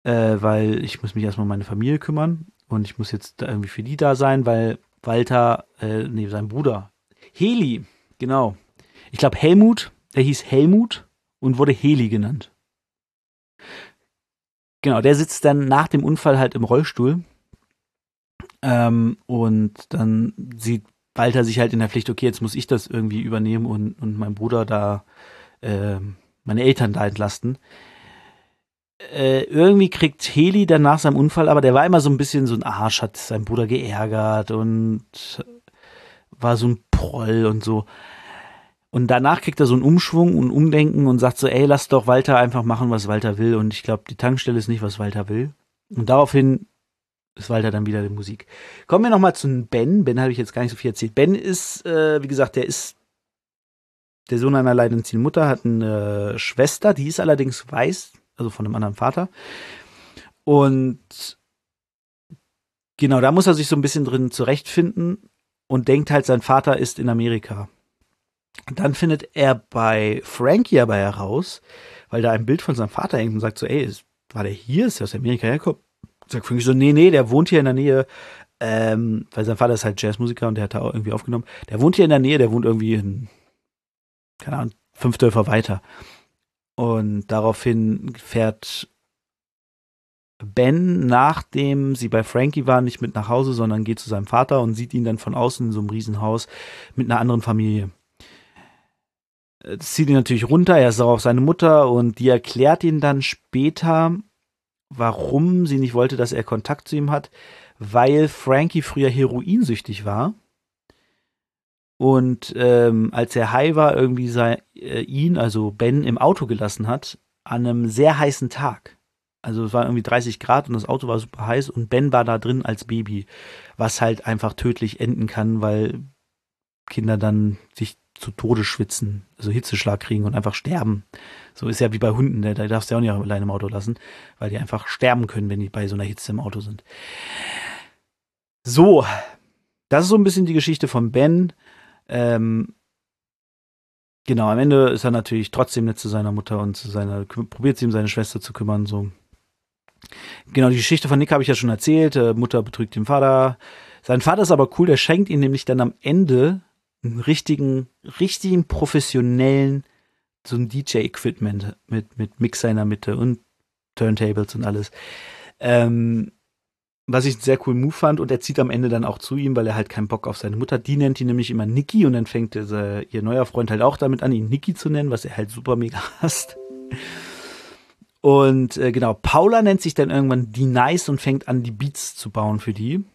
äh, weil ich muss mich erstmal um meine Familie kümmern und ich muss jetzt irgendwie für die da sein, weil Walter, äh, nee, sein Bruder, Heli, genau. Ich glaube Helmut, der hieß Helmut und wurde Heli genannt. Genau, der sitzt dann nach dem Unfall halt im Rollstuhl ähm, und dann sieht Walter sich halt in der Pflicht, okay, jetzt muss ich das irgendwie übernehmen und, und mein Bruder da, äh, meine Eltern da entlasten. Äh, irgendwie kriegt Heli dann nach seinem Unfall, aber der war immer so ein bisschen so ein Arsch, hat seinen Bruder geärgert und war so ein Proll und so. Und danach kriegt er so einen Umschwung und Umdenken und sagt so, ey, lass doch Walter einfach machen, was Walter will. Und ich glaube, die Tankstelle ist nicht, was Walter will. Und daraufhin ist Walter dann wieder die Musik. Kommen wir nochmal zu Ben. Ben habe ich jetzt gar nicht so viel erzählt. Ben ist, äh, wie gesagt, der ist der Sohn einer alleinerziehenden Mutter, hat eine Schwester, die ist allerdings weiß, also von einem anderen Vater. Und genau, da muss er sich so ein bisschen drin zurechtfinden und denkt halt, sein Vater ist in Amerika. dann findet er bei Frankie aber heraus, weil da ein Bild von seinem Vater hängt und sagt so, ey, war der hier? Ist der aus Amerika hergekommen? Sagt Frankie so, nee, nee, der wohnt hier in der Nähe, ähm, weil sein Vater ist halt Jazzmusiker und der hat da auch irgendwie aufgenommen. Der wohnt hier in der Nähe, der wohnt irgendwie in, keine Ahnung, fünf Dörfer weiter. Und daraufhin fährt Ben, nachdem sie bei Frankie waren, nicht mit nach Hause, sondern geht zu seinem Vater und sieht ihn dann von außen in so einem Riesenhaus mit einer anderen Familie. Das zieht ihn natürlich runter, er ist auch auf seine Mutter und die erklärt ihn dann später, warum sie nicht wollte, dass er Kontakt zu ihm hat, weil Frankie früher heroinsüchtig war und ähm, als er high war, irgendwie sei, äh, ihn, also Ben, im Auto gelassen hat, an einem sehr heißen Tag. Also es war irgendwie 30 Grad und das Auto war super heiß und Ben war da drin als Baby, was halt einfach tödlich enden kann, weil Kinder dann sich zu Tode schwitzen, also Hitzeschlag kriegen und einfach sterben. So ist ja wie bei Hunden, da, da darfst du ja auch nicht alleine im Auto lassen, weil die einfach sterben können, wenn die bei so einer Hitze im Auto sind. So, das ist so ein bisschen die Geschichte von Ben. Ähm, genau, am Ende ist er natürlich trotzdem nett zu seiner Mutter und zu seiner, probiert sie um seine Schwester zu kümmern, so. Genau, die Geschichte von Nick habe ich ja schon erzählt. Äh, Mutter betrügt den Vater. Sein Vater ist aber cool, der schenkt ihm nämlich dann am Ende einen richtigen, richtigen professionellen, so ein DJ-Equipment mit, mit Mixer in der Mitte und Turntables und alles. Ähm, was ich einen sehr coolen Move fand und er zieht am Ende dann auch zu ihm, weil er halt keinen Bock auf seine Mutter. Die nennt ihn nämlich immer Niki und dann fängt dieser, ihr neuer Freund halt auch damit an, ihn Niki zu nennen, was er halt super mega hasst. Und äh, genau, Paula nennt sich dann irgendwann die Nice und fängt an, die Beats zu bauen für die.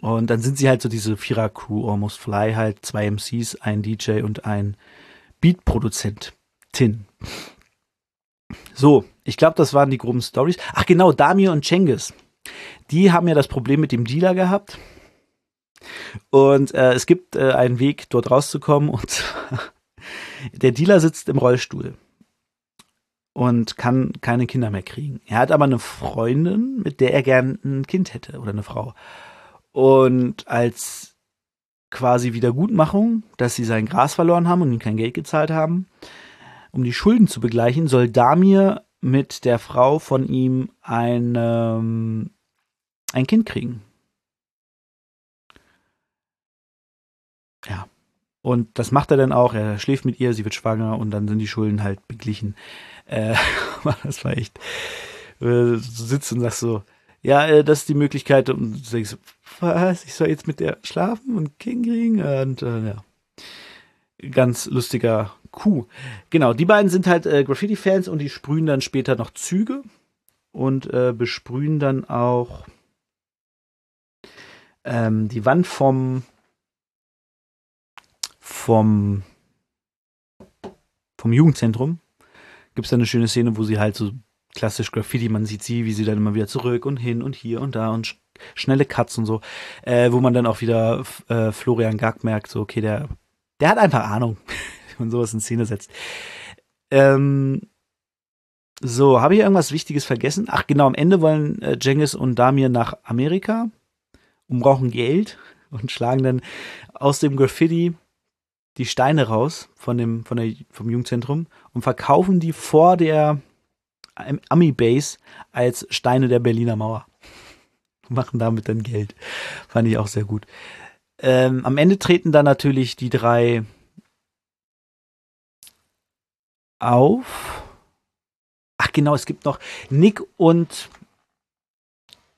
Und dann sind sie halt so diese Vierer-Crew, Almost Fly, halt zwei MCs, ein DJ und ein Beat-Produzentin. So, ich glaube, das waren die groben Stories. Ach genau, Damir und Cengiz die haben ja das Problem mit dem Dealer gehabt. Und äh, es gibt äh, einen Weg, dort rauszukommen. Und der Dealer sitzt im Rollstuhl und kann keine Kinder mehr kriegen. Er hat aber eine Freundin, mit der er gern ein Kind hätte oder eine Frau. Und als quasi Wiedergutmachung, dass sie sein Gras verloren haben und ihm kein Geld gezahlt haben, um die Schulden zu begleichen, soll Damir mit der Frau von ihm ein ähm, ein Kind kriegen. Ja. Und das macht er dann auch. Er schläft mit ihr, sie wird schwanger und dann sind die Schulden halt beglichen. Äh, das war echt. Äh, sitzt und sagst so, ja, äh, das ist die Möglichkeit. Und du denkst, was, ich soll jetzt mit der schlafen und Kind kriegen? Und äh, ja. Ganz lustiger Kuh. Genau, die beiden sind halt äh, Graffiti-Fans und die sprühen dann später noch Züge und äh, besprühen dann auch ähm, die Wand vom vom vom Jugendzentrum gibt es da eine schöne Szene, wo sie halt so klassisch Graffiti, man sieht sie, wie sie dann immer wieder zurück und hin und hier und da und sch schnelle Cuts und so, äh, wo man dann auch wieder äh, Florian Gack merkt, so okay, der der hat einfach Ahnung, man sowas in Szene setzt. Ähm, so, habe ich irgendwas Wichtiges vergessen? Ach genau, am Ende wollen äh, Jengis und Damir nach Amerika und brauchen Geld und schlagen dann aus dem Graffiti die Steine raus von dem, von der, vom Jugendzentrum und verkaufen die vor der Ami-Base als Steine der Berliner Mauer. Machen damit dann Geld. Fand ich auch sehr gut. Ähm, am Ende treten dann natürlich die drei auf. Ach genau, es gibt noch Nick und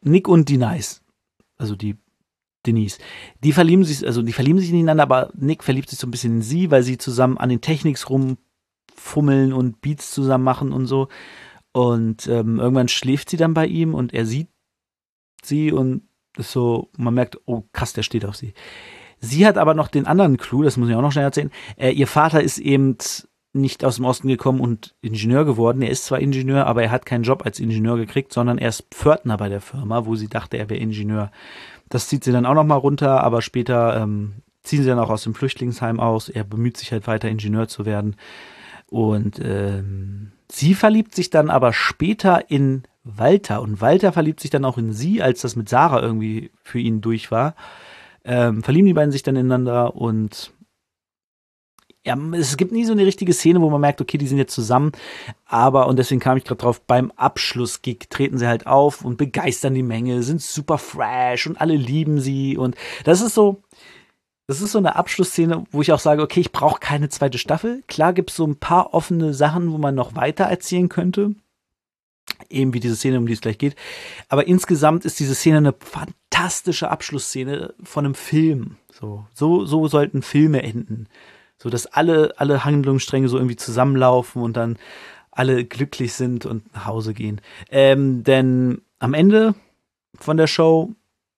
Nick und die Nice also die Denise, die verlieben sich, also die verlieben sich ineinander, aber Nick verliebt sich so ein bisschen in sie, weil sie zusammen an den Techniks rumfummeln und Beats zusammen machen und so. Und ähm, irgendwann schläft sie dann bei ihm und er sieht sie und ist so, man merkt, oh krass, der steht auf sie. Sie hat aber noch den anderen Clou, das muss ich auch noch schnell erzählen. Äh, ihr Vater ist eben nicht aus dem Osten gekommen und Ingenieur geworden. Er ist zwar Ingenieur, aber er hat keinen Job als Ingenieur gekriegt, sondern er ist Pförtner bei der Firma, wo sie dachte, er wäre Ingenieur. Das zieht sie dann auch noch mal runter, aber später ähm, ziehen sie dann auch aus dem Flüchtlingsheim aus. Er bemüht sich halt weiter, Ingenieur zu werden. Und ähm, sie verliebt sich dann aber später in Walter und Walter verliebt sich dann auch in sie, als das mit Sarah irgendwie für ihn durch war. Ähm, verlieben die beiden sich dann ineinander und ja, es gibt nie so eine richtige Szene, wo man merkt, okay, die sind jetzt zusammen. Aber, und deswegen kam ich gerade drauf, beim Abschlussgig treten sie halt auf und begeistern die Menge, sind super fresh und alle lieben sie. Und das ist so, das ist so eine Abschlussszene, wo ich auch sage, okay, ich brauche keine zweite Staffel. Klar gibt es so ein paar offene Sachen, wo man noch weiter erzählen könnte. Eben wie diese Szene, um die es gleich geht. Aber insgesamt ist diese Szene eine fantastische Abschlussszene von einem Film. So, so, so sollten Filme enden so dass alle, alle Handlungsstränge so irgendwie zusammenlaufen und dann alle glücklich sind und nach Hause gehen. Ähm, denn am Ende von der Show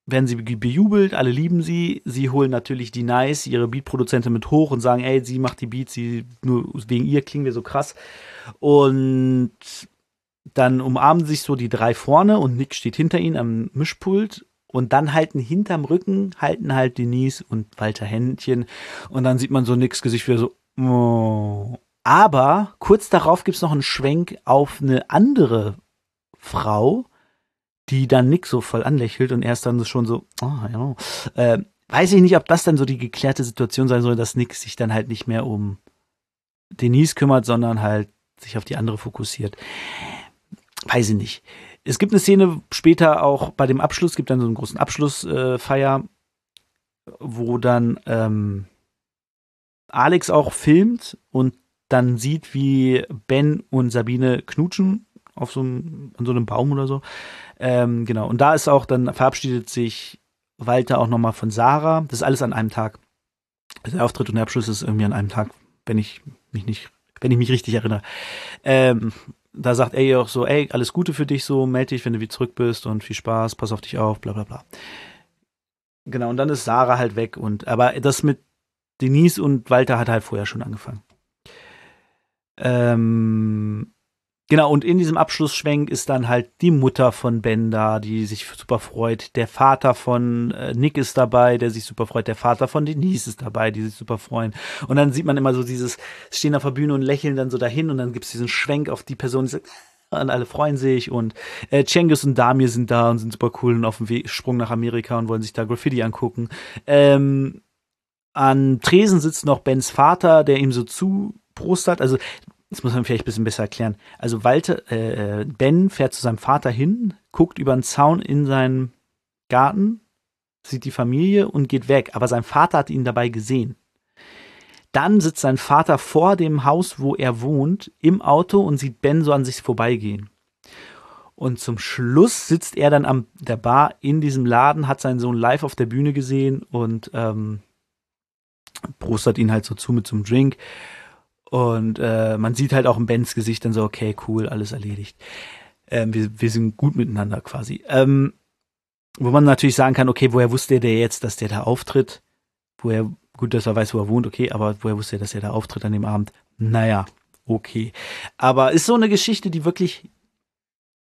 werden sie bejubelt, alle lieben sie. Sie holen natürlich die Nice, ihre Beatproduzentin mit hoch und sagen, ey, sie macht die Beats, sie, nur wegen ihr klingen wir so krass. Und dann umarmen sich so die drei vorne und Nick steht hinter ihnen am Mischpult und dann halten hinterm Rücken, halten halt Denise und Walter Händchen und dann sieht man so Nicks Gesicht wieder so, oh. Aber kurz darauf gibt's noch einen Schwenk auf eine andere Frau, die dann Nick so voll anlächelt und er ist dann schon so, ah oh, ja. Äh, weiß ich nicht, ob das dann so die geklärte Situation sein soll, dass Nick sich dann halt nicht mehr um Denise kümmert, sondern halt sich auf die andere fokussiert. Weiß ich nicht. Es gibt eine Szene später auch bei dem Abschluss, gibt dann so einen großen Abschlussfeier, äh, wo dann ähm, Alex auch filmt und dann sieht, wie Ben und Sabine knutschen auf so einem, an so einem Baum oder so. Ähm, genau. Und da ist auch, dann verabschiedet sich Walter auch nochmal von Sarah. Das ist alles an einem Tag. Also der Auftritt und der Abschluss ist irgendwie an einem Tag, wenn ich mich nicht, wenn ich mich richtig erinnere. Ähm, da sagt er auch so, ey, alles Gute für dich so, melde dich, wenn du wieder zurück bist und viel Spaß, pass auf dich auf, bla bla bla. Genau, und dann ist Sarah halt weg und, aber das mit Denise und Walter hat halt vorher schon angefangen. Ähm, Genau, und in diesem Abschlussschwenk ist dann halt die Mutter von Ben da, die sich super freut. Der Vater von äh, Nick ist dabei, der sich super freut. Der Vater von Denise ist dabei, die sich super freuen. Und dann sieht man immer so dieses, stehen auf der Bühne und lächeln dann so dahin und dann gibt's diesen Schwenk auf die Person, die sagt, und alle freuen sich und äh, Cengiz und Damir sind da und sind super cool und auf dem Weg, Sprung nach Amerika und wollen sich da Graffiti angucken. Ähm, an Tresen sitzt noch Bens Vater, der ihm so zuprostert. Also das muss man vielleicht ein bisschen besser erklären. Also Walter, äh, Ben fährt zu seinem Vater hin, guckt über den Zaun in seinen Garten, sieht die Familie und geht weg. Aber sein Vater hat ihn dabei gesehen. Dann sitzt sein Vater vor dem Haus, wo er wohnt, im Auto und sieht Ben so an sich vorbeigehen. Und zum Schluss sitzt er dann am der Bar in diesem Laden, hat seinen Sohn live auf der Bühne gesehen und ähm, prostet ihn halt so zu mit zum Drink. Und äh, man sieht halt auch im Bens Gesicht dann so, okay, cool, alles erledigt. Ähm, wir, wir sind gut miteinander quasi. Ähm, wo man natürlich sagen kann, okay, woher wusste der jetzt, dass der da auftritt? Woher, gut, dass er weiß, wo er wohnt, okay, aber woher wusste er, dass er da auftritt an dem Abend? Naja, okay. Aber ist so eine Geschichte, die wirklich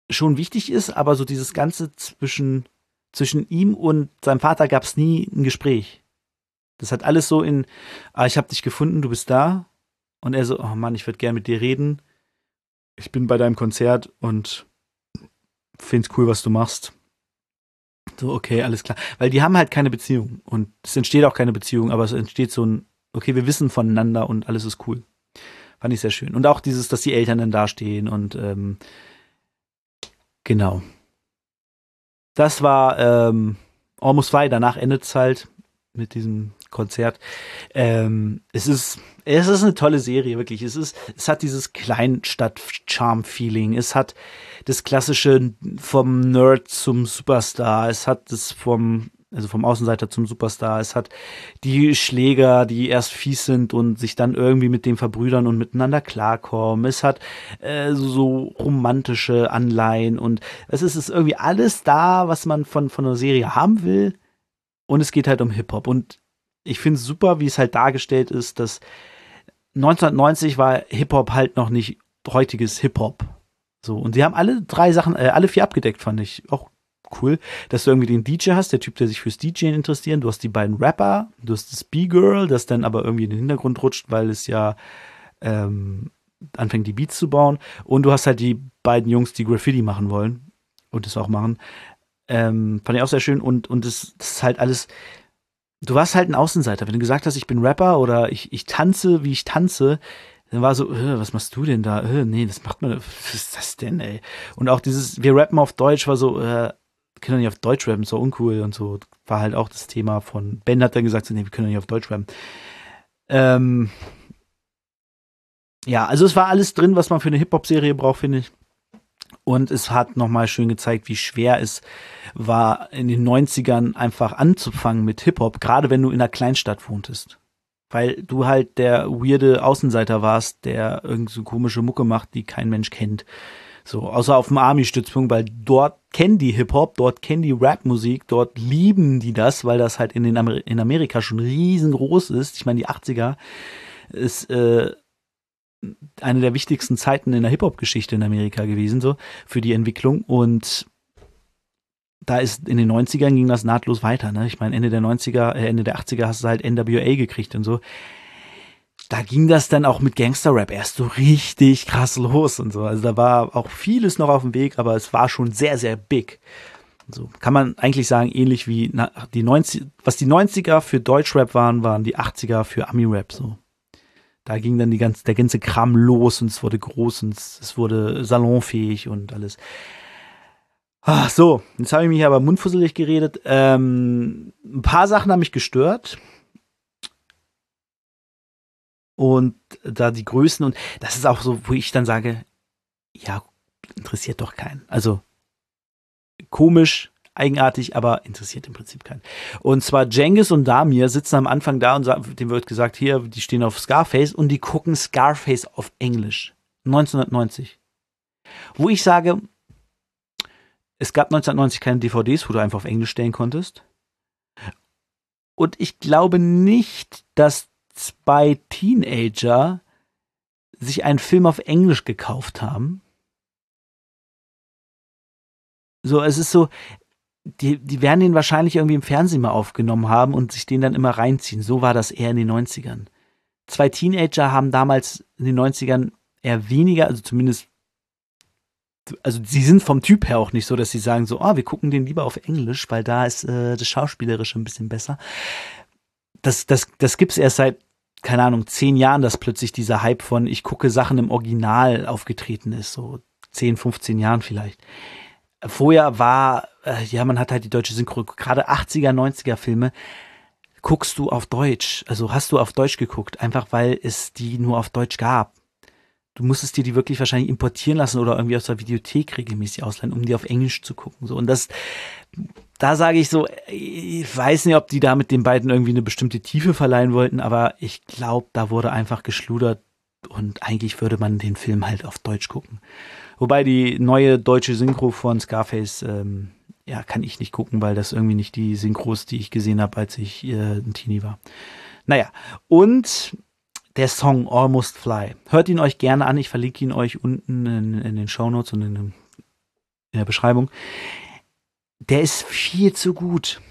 schon wichtig ist, aber so dieses Ganze zwischen, zwischen ihm und seinem Vater gab es nie ein Gespräch. Das hat alles so in, ah, ich habe dich gefunden, du bist da, und er so, oh Mann, ich würde gern mit dir reden. Ich bin bei deinem Konzert und find's cool, was du machst. So, okay, alles klar. Weil die haben halt keine Beziehung. Und es entsteht auch keine Beziehung, aber es entsteht so ein, okay, wir wissen voneinander und alles ist cool. Fand ich sehr schön. Und auch dieses, dass die Eltern dann dastehen und ähm, genau. Das war ähm, Almost Five. Danach endet es halt mit diesem Konzert. Ähm, es ist, es ist eine tolle Serie, wirklich. Es ist, es hat dieses Kleinstadt-Charm-Feeling. Es hat das klassische vom Nerd zum Superstar. Es hat das vom, also vom Außenseiter zum Superstar. Es hat die Schläger, die erst fies sind und sich dann irgendwie mit dem verbrüdern und miteinander klarkommen. Es hat äh, so romantische Anleihen und es ist, es irgendwie alles da, was man von, von einer Serie haben will. Und es geht halt um Hip-Hop. Und ich finde es super, wie es halt dargestellt ist, dass 1990 war Hip-Hop halt noch nicht heutiges Hip-Hop. So, und sie haben alle drei Sachen, äh, alle vier abgedeckt, fand ich auch cool, dass du irgendwie den DJ hast, der Typ, der sich fürs DJing interessiert, du hast die beiden Rapper, du hast das B-Girl, das dann aber irgendwie in den Hintergrund rutscht, weil es ja ähm, anfängt, die Beats zu bauen, und du hast halt die beiden Jungs, die Graffiti machen wollen und das auch machen. Ähm, fand ich auch sehr schön und, und das, das ist halt alles, du warst halt ein Außenseiter. Wenn du gesagt hast, ich bin Rapper oder ich, ich tanze, wie ich tanze, dann war so, äh, was machst du denn da? Äh, nee, das macht man, was ist das denn, ey? Und auch dieses, wir rappen auf Deutsch, war so, äh, wir können doch nicht auf Deutsch rappen, so uncool und so. War halt auch das Thema von, Ben hat dann gesagt, so, nee, wir können nicht auf Deutsch rappen. Ähm, ja, also es war alles drin, was man für eine Hip-Hop-Serie braucht, finde ich. Und es hat nochmal schön gezeigt, wie schwer es war, in den 90ern einfach anzufangen mit Hip-Hop, gerade wenn du in einer Kleinstadt wohntest. Weil du halt der weirde Außenseiter warst, der irgend so komische Mucke macht, die kein Mensch kennt. So, außer auf dem Army-Stützpunkt, weil dort kennen die Hip-Hop, dort kennen die Rap-Musik, dort lieben die das, weil das halt in, den Amer in Amerika schon riesengroß ist. Ich meine, die 80er ist äh, eine der wichtigsten Zeiten in der Hip-Hop-Geschichte in Amerika gewesen, so für die Entwicklung. Und da ist in den 90ern ging das nahtlos weiter. Ne? Ich meine, Ende der 90er, äh, Ende der 80er hast du halt NWA gekriegt und so da ging das dann auch mit Gangster-Rap erst so richtig krass los und so. Also da war auch vieles noch auf dem Weg, aber es war schon sehr, sehr big. So kann man eigentlich sagen, ähnlich wie die 90, was die 90er für Deutschrap waren, waren die 80er für Ami-Rap so. Da ging dann die ganze, der ganze Kram los und es wurde groß und es wurde salonfähig und alles. Ach so, jetzt habe ich mich aber mundfusselig geredet. Ähm, ein paar Sachen haben mich gestört und da die Größen und das ist auch so, wo ich dann sage, ja, interessiert doch keinen. Also komisch, eigenartig, aber interessiert im Prinzip keinen. Und zwar Jengis und Damir sitzen am Anfang da und sagen, dem wird gesagt, hier, die stehen auf Scarface und die gucken Scarface auf Englisch. 1990. Wo ich sage, es gab 1990 keine DVDs, wo du einfach auf Englisch stellen konntest. Und ich glaube nicht, dass zwei Teenager sich einen Film auf Englisch gekauft haben. So, es ist so, die, die werden den wahrscheinlich irgendwie im Fernsehen mal aufgenommen haben und sich den dann immer reinziehen. So war das eher in den 90ern. Zwei Teenager haben damals in den 90ern eher weniger, also zumindest, also sie sind vom Typ her auch nicht so, dass sie sagen so, oh, wir gucken den lieber auf Englisch, weil da ist äh, das Schauspielerische ein bisschen besser. Das, das, das gibt's erst seit keine Ahnung, zehn Jahren, dass plötzlich dieser Hype von ich gucke Sachen im Original aufgetreten ist, so zehn, 15 Jahren vielleicht. Vorher war, äh, ja, man hat halt die deutsche Synchro, gerade 80er, 90er Filme, guckst du auf Deutsch, also hast du auf Deutsch geguckt, einfach weil es die nur auf Deutsch gab. Du musstest dir die wirklich wahrscheinlich importieren lassen oder irgendwie aus der Videothek regelmäßig ausleihen, um die auf Englisch zu gucken. So. Und das da sage ich so, ich weiß nicht, ob die da mit den beiden irgendwie eine bestimmte Tiefe verleihen wollten, aber ich glaube, da wurde einfach geschludert und eigentlich würde man den Film halt auf Deutsch gucken. Wobei die neue deutsche Synchro von Scarface, ähm, ja, kann ich nicht gucken, weil das irgendwie nicht die Synchros, die ich gesehen habe, als ich äh, ein Teenie war. Naja, und der Song Almost Fly. Hört ihn euch gerne an, ich verlinke ihn euch unten in, in den Show Notes und in, in der Beschreibung der ist viel zu gut.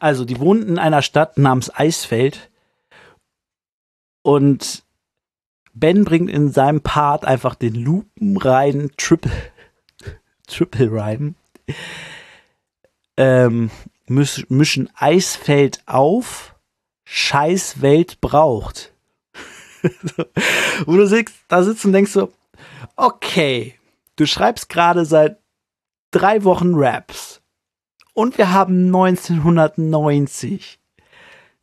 Also, die wohnen in einer Stadt namens Eisfeld und Ben bringt in seinem Part einfach den lupenreinen Triple, Triple Rhyme. Ähm, misch, mischen Eisfeld auf, Scheißwelt braucht. Wo du sitzt, da sitzt und denkst so, okay, du schreibst gerade seit drei Wochen Raps. Und wir haben 1990.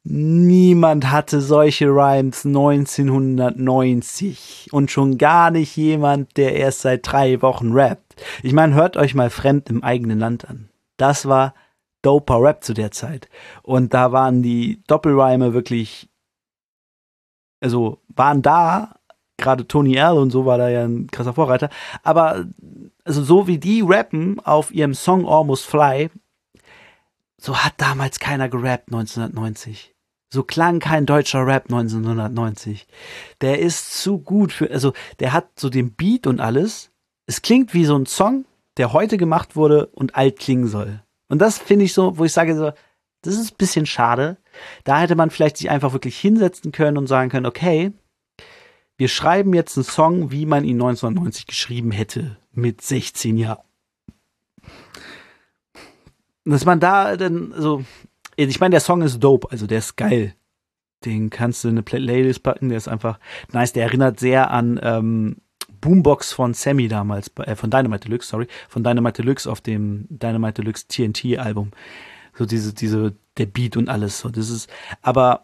Niemand hatte solche Rhymes 1990. Und schon gar nicht jemand, der erst seit drei Wochen rappt. Ich meine, hört euch mal Fremd im eigenen Land an. Das war doper Rap zu der Zeit. Und da waren die Doppelreime wirklich, also waren da, gerade Tony L und so war da ja ein krasser Vorreiter, aber also so wie die rappen auf ihrem Song Almost Fly, so hat damals keiner gerappt 1990. So klang kein deutscher Rap 1990. Der ist zu gut für, also der hat so den Beat und alles. Es klingt wie so ein Song, der heute gemacht wurde und alt klingen soll. Und das finde ich so, wo ich sage so, das ist ein bisschen schade. Da hätte man vielleicht sich einfach wirklich hinsetzen können und sagen können, okay, wir schreiben jetzt einen Song, wie man ihn 1990 geschrieben hätte, mit 16 Jahren. Dass man da dann so, ich meine, der Song ist dope, also der ist geil. Den kannst du in eine Playlist packen, der ist einfach nice. Der erinnert sehr an ähm, Boombox von Sammy damals, äh, von Dynamite Deluxe, sorry, von Dynamite Deluxe auf dem Dynamite Deluxe TNT Album. So diese, diese, der Beat und alles. So, das ist, aber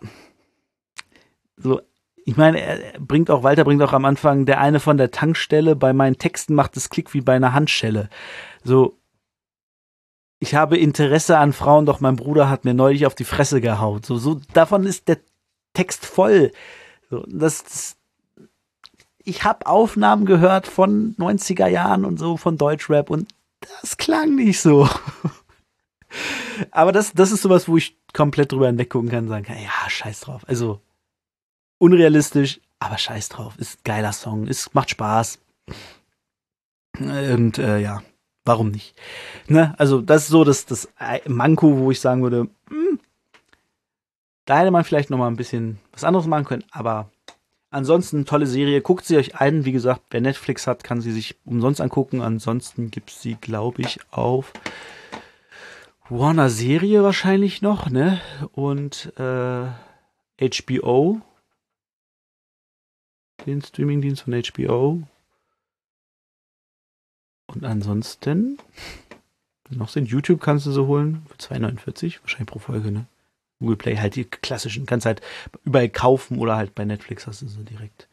so ich meine, er bringt auch, Walter bringt auch am Anfang, der eine von der Tankstelle, bei meinen Texten macht es Klick wie bei einer Handschelle. So, ich habe Interesse an Frauen, doch mein Bruder hat mir neulich auf die Fresse gehaut. So, so, davon ist der Text voll. So, das, das ich habe Aufnahmen gehört von 90er Jahren und so von Deutschrap und das klang nicht so. Aber das, das ist sowas, wo ich komplett drüber hinweggucken kann und sagen kann, ja, scheiß drauf. Also unrealistisch, aber scheiß drauf. Ist ein geiler Song, ist, macht Spaß. Und äh, ja, warum nicht? Ne? Also, das ist so das, das Manko, wo ich sagen würde, hm, da hätte man vielleicht noch mal ein bisschen was anderes machen können, aber ansonsten tolle Serie. Guckt sie euch ein. Wie gesagt, wer Netflix hat, kann sie sich umsonst angucken. Ansonsten gibt es sie, glaube ich, auf Warner Serie wahrscheinlich noch, ne? Und äh, HBO. Den Streamingdienst von HBO. Und ansonsten, noch sind YouTube kannst du so holen. Für 2,49 wahrscheinlich pro Folge, ne? Google Play halt die klassischen, kannst halt überall kaufen oder halt bei Netflix hast du so direkt.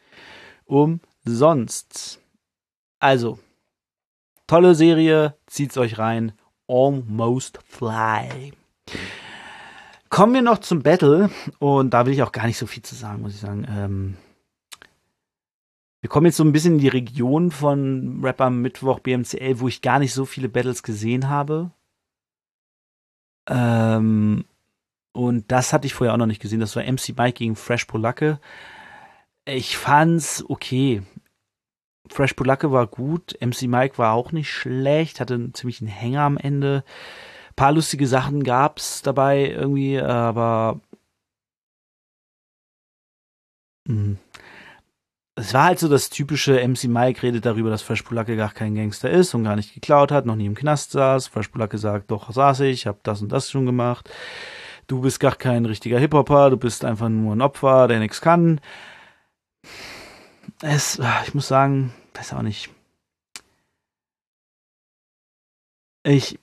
Umsonst. Also, tolle Serie, zieht's euch rein. Almost Fly. Kommen wir noch zum Battle und da will ich auch gar nicht so viel zu sagen, muss ich sagen. Ähm, wir kommen jetzt so ein bisschen in die Region von Rapper Mittwoch BMCL, wo ich gar nicht so viele Battles gesehen habe. Ähm, und das hatte ich vorher auch noch nicht gesehen. Das war MC Mike gegen Fresh Polacke. Ich fand's okay. Fresh Polacke war gut. MC Mike war auch nicht schlecht. Hatte einen ziemlichen Hänger am Ende. Ein paar lustige Sachen gab's dabei irgendwie, aber. Mh hm es war halt so das typische MC Mike redet darüber, dass Fresh Pulacke gar kein Gangster ist und gar nicht geklaut hat, noch nie im Knast saß. Fresh Pulacke sagt, doch saß ich, hab das und das schon gemacht. Du bist gar kein richtiger Hip-Hopper, du bist einfach nur ein Opfer, der nichts kann. Es, ich muss sagen, weiß auch nicht. Ich,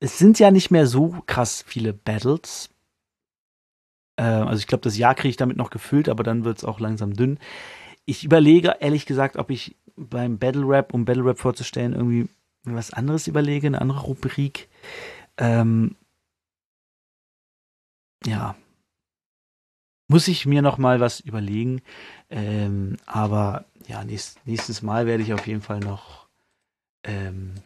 es sind ja nicht mehr so krass viele Battles. Äh, also ich glaube, das Jahr kriege ich damit noch gefüllt, aber dann wird es auch langsam dünn ich überlege ehrlich gesagt, ob ich beim Battle Rap, um Battle Rap vorzustellen, irgendwie was anderes überlege, eine andere Rubrik. Ähm, ja. Muss ich mir noch mal was überlegen. Ähm, aber ja, nächst, nächstes Mal werde ich auf jeden Fall noch ähm,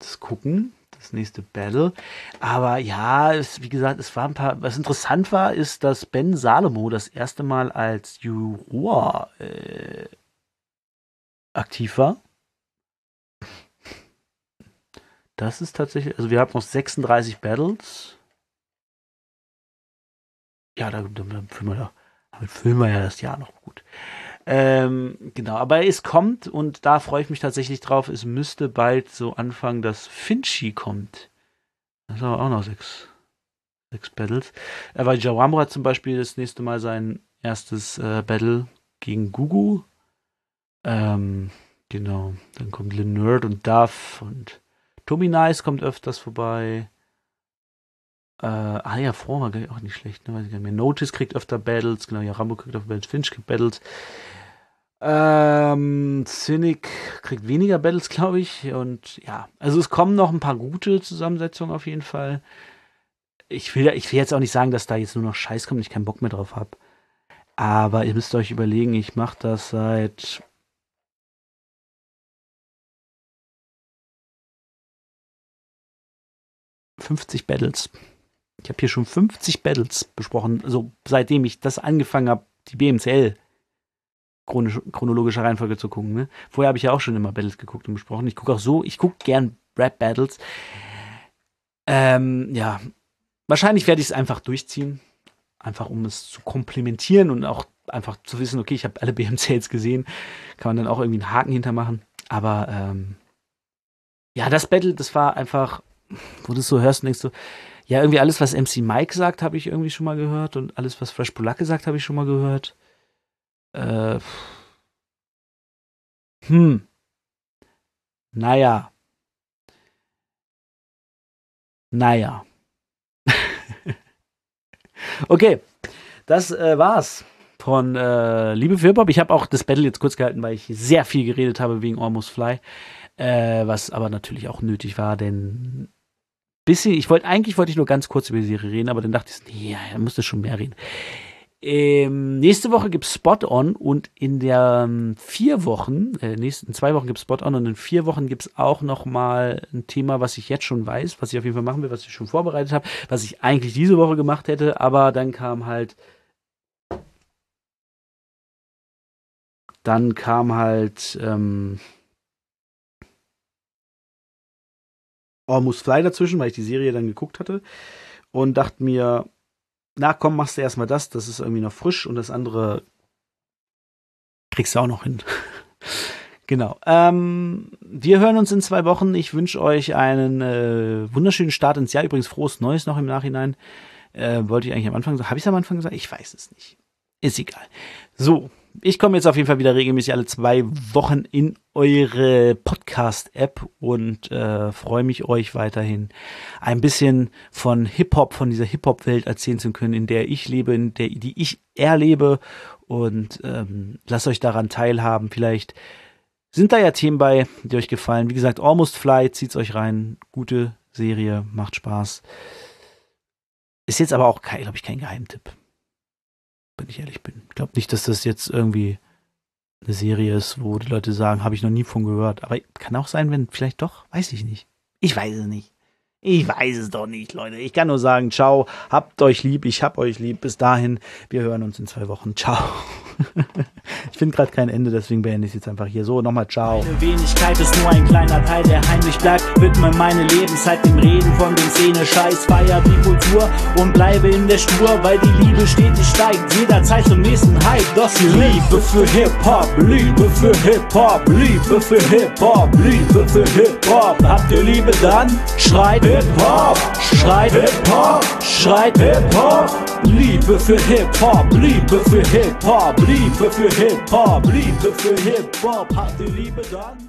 das gucken das nächste Battle. Aber ja, es, wie gesagt, es war ein paar. Was interessant war, ist, dass Ben Salomo das erste Mal als Juror äh, aktiv war. Das ist tatsächlich, also wir haben noch 36 Battles. Ja, da, da, da füllen wir, da, füllen wir ja das Jahr noch gut. Ähm, genau, aber es kommt und da freue ich mich tatsächlich drauf. Es müsste bald so anfangen, dass Finchi kommt. Das sind aber auch noch sechs, sechs Battles. Äh, weil Jawambo hat zum Beispiel das nächste Mal sein erstes äh, Battle gegen Gugu. Ähm, genau, dann kommt Lin Nerd und Duff und Tommy Nice kommt öfters vorbei. Äh, ah ja, vor war auch nicht schlecht, ne? Weiß ich gar nicht mehr. Notice kriegt öfter Battles, genau, ja, Rambo kriegt öfter Battles, Finch kriegt Battles. Ähm, Cynic kriegt weniger Battles, glaube ich. Und ja, also es kommen noch ein paar gute Zusammensetzungen auf jeden Fall. Ich will, ich will jetzt auch nicht sagen, dass da jetzt nur noch Scheiß kommt ich keinen Bock mehr drauf habe. Aber ihr müsst euch überlegen, ich mache das seit fünfzig Battles. Ich habe hier schon 50 Battles besprochen, also seitdem ich das angefangen habe, die BMCL chronologischer Reihenfolge zu gucken. Ne? Vorher habe ich ja auch schon immer Battles geguckt und besprochen. Ich gucke auch so, ich gucke gern Rap-Battles. Ähm, ja, wahrscheinlich werde ich es einfach durchziehen. Einfach um es zu komplementieren und auch einfach zu wissen, okay, ich habe alle BMCs gesehen. Kann man dann auch irgendwie einen Haken hintermachen. Aber ähm, ja, das Battle, das war einfach, wo du es so hörst und denkst du, ja, irgendwie alles, was MC Mike sagt, habe ich irgendwie schon mal gehört und alles, was Fresh Polacke sagt, habe ich schon mal gehört. Äh, hm. Naja. Naja. okay, das äh, war's von äh, Liebe für Hip-Hop. Ich habe auch das Battle jetzt kurz gehalten, weil ich sehr viel geredet habe wegen Almost Fly. Äh, was aber natürlich auch nötig war, denn bisschen, ich wollte eigentlich wollte ich nur ganz kurz über die Serie reden, aber dann dachte ich, nee, er musste schon mehr reden. Ähm, nächste Woche gibt's Spot On und in der ähm, vier Wochen, äh, nächsten zwei Wochen gibt's Spot On und in vier Wochen gibt's auch noch mal ein Thema, was ich jetzt schon weiß, was ich auf jeden Fall machen will, was ich schon vorbereitet habe, was ich eigentlich diese Woche gemacht hätte, aber dann kam halt dann kam halt ähm, Almost Fly dazwischen, weil ich die Serie dann geguckt hatte und dachte mir, na komm, machst du erstmal das, das ist irgendwie noch frisch und das andere kriegst du auch noch hin. genau. Ähm, wir hören uns in zwei Wochen. Ich wünsche euch einen äh, wunderschönen Start ins Jahr. Übrigens frohes Neues noch im Nachhinein. Äh, wollte ich eigentlich am Anfang sagen. Habe ich es am Anfang gesagt? Ich weiß es nicht. Ist egal. So, ich komme jetzt auf jeden Fall wieder regelmäßig alle zwei Wochen in eure Podcast-App und äh, freue mich, euch weiterhin ein bisschen von Hip-Hop, von dieser Hip-Hop-Welt erzählen zu können, in der ich lebe, in der die ich erlebe und ähm, lasst euch daran teilhaben. Vielleicht sind da ja Themen bei, die euch gefallen. Wie gesagt, Almost Fly, zieht's euch rein. Gute Serie, macht Spaß. Ist jetzt aber auch, glaube ich, kein Geheimtipp wenn ich ehrlich bin. Ich glaube nicht, dass das jetzt irgendwie eine Serie ist, wo die Leute sagen, habe ich noch nie von gehört. Aber kann auch sein, wenn vielleicht doch, weiß ich nicht. Ich weiß es nicht. Ich weiß es doch nicht, Leute. Ich kann nur sagen, ciao, habt euch lieb, ich hab euch lieb. Bis dahin, wir hören uns in zwei Wochen. Ciao. ich finde gerade kein Ende, deswegen beende ich es jetzt einfach hier. So, nochmal ciao. Meine Wenigkeit ist nur ein kleiner Teil, der heimlich bleibt. Widme meine Lebenszeit dem Reden von dem Szene-Scheiß. Feier die Kultur und bleibe in der Spur, weil die Liebe stetig steigt. Jederzeit zum nächsten Hype. Doch die Liebe für Hip-Hop, Liebe für Hip-Hop, Liebe für Hip-Hop, Liebe für Hip-Hop. Habt ihr Liebe dann? Schreit Hip-Hop, schreit Hip-Hop, schreit Hip-Hop. Liebe für Hip-Hop, Liebe für Hip-Hop, Liebe für Hip-Hop, Liebe für Hip-Hop. Habt ihr Liebe dann?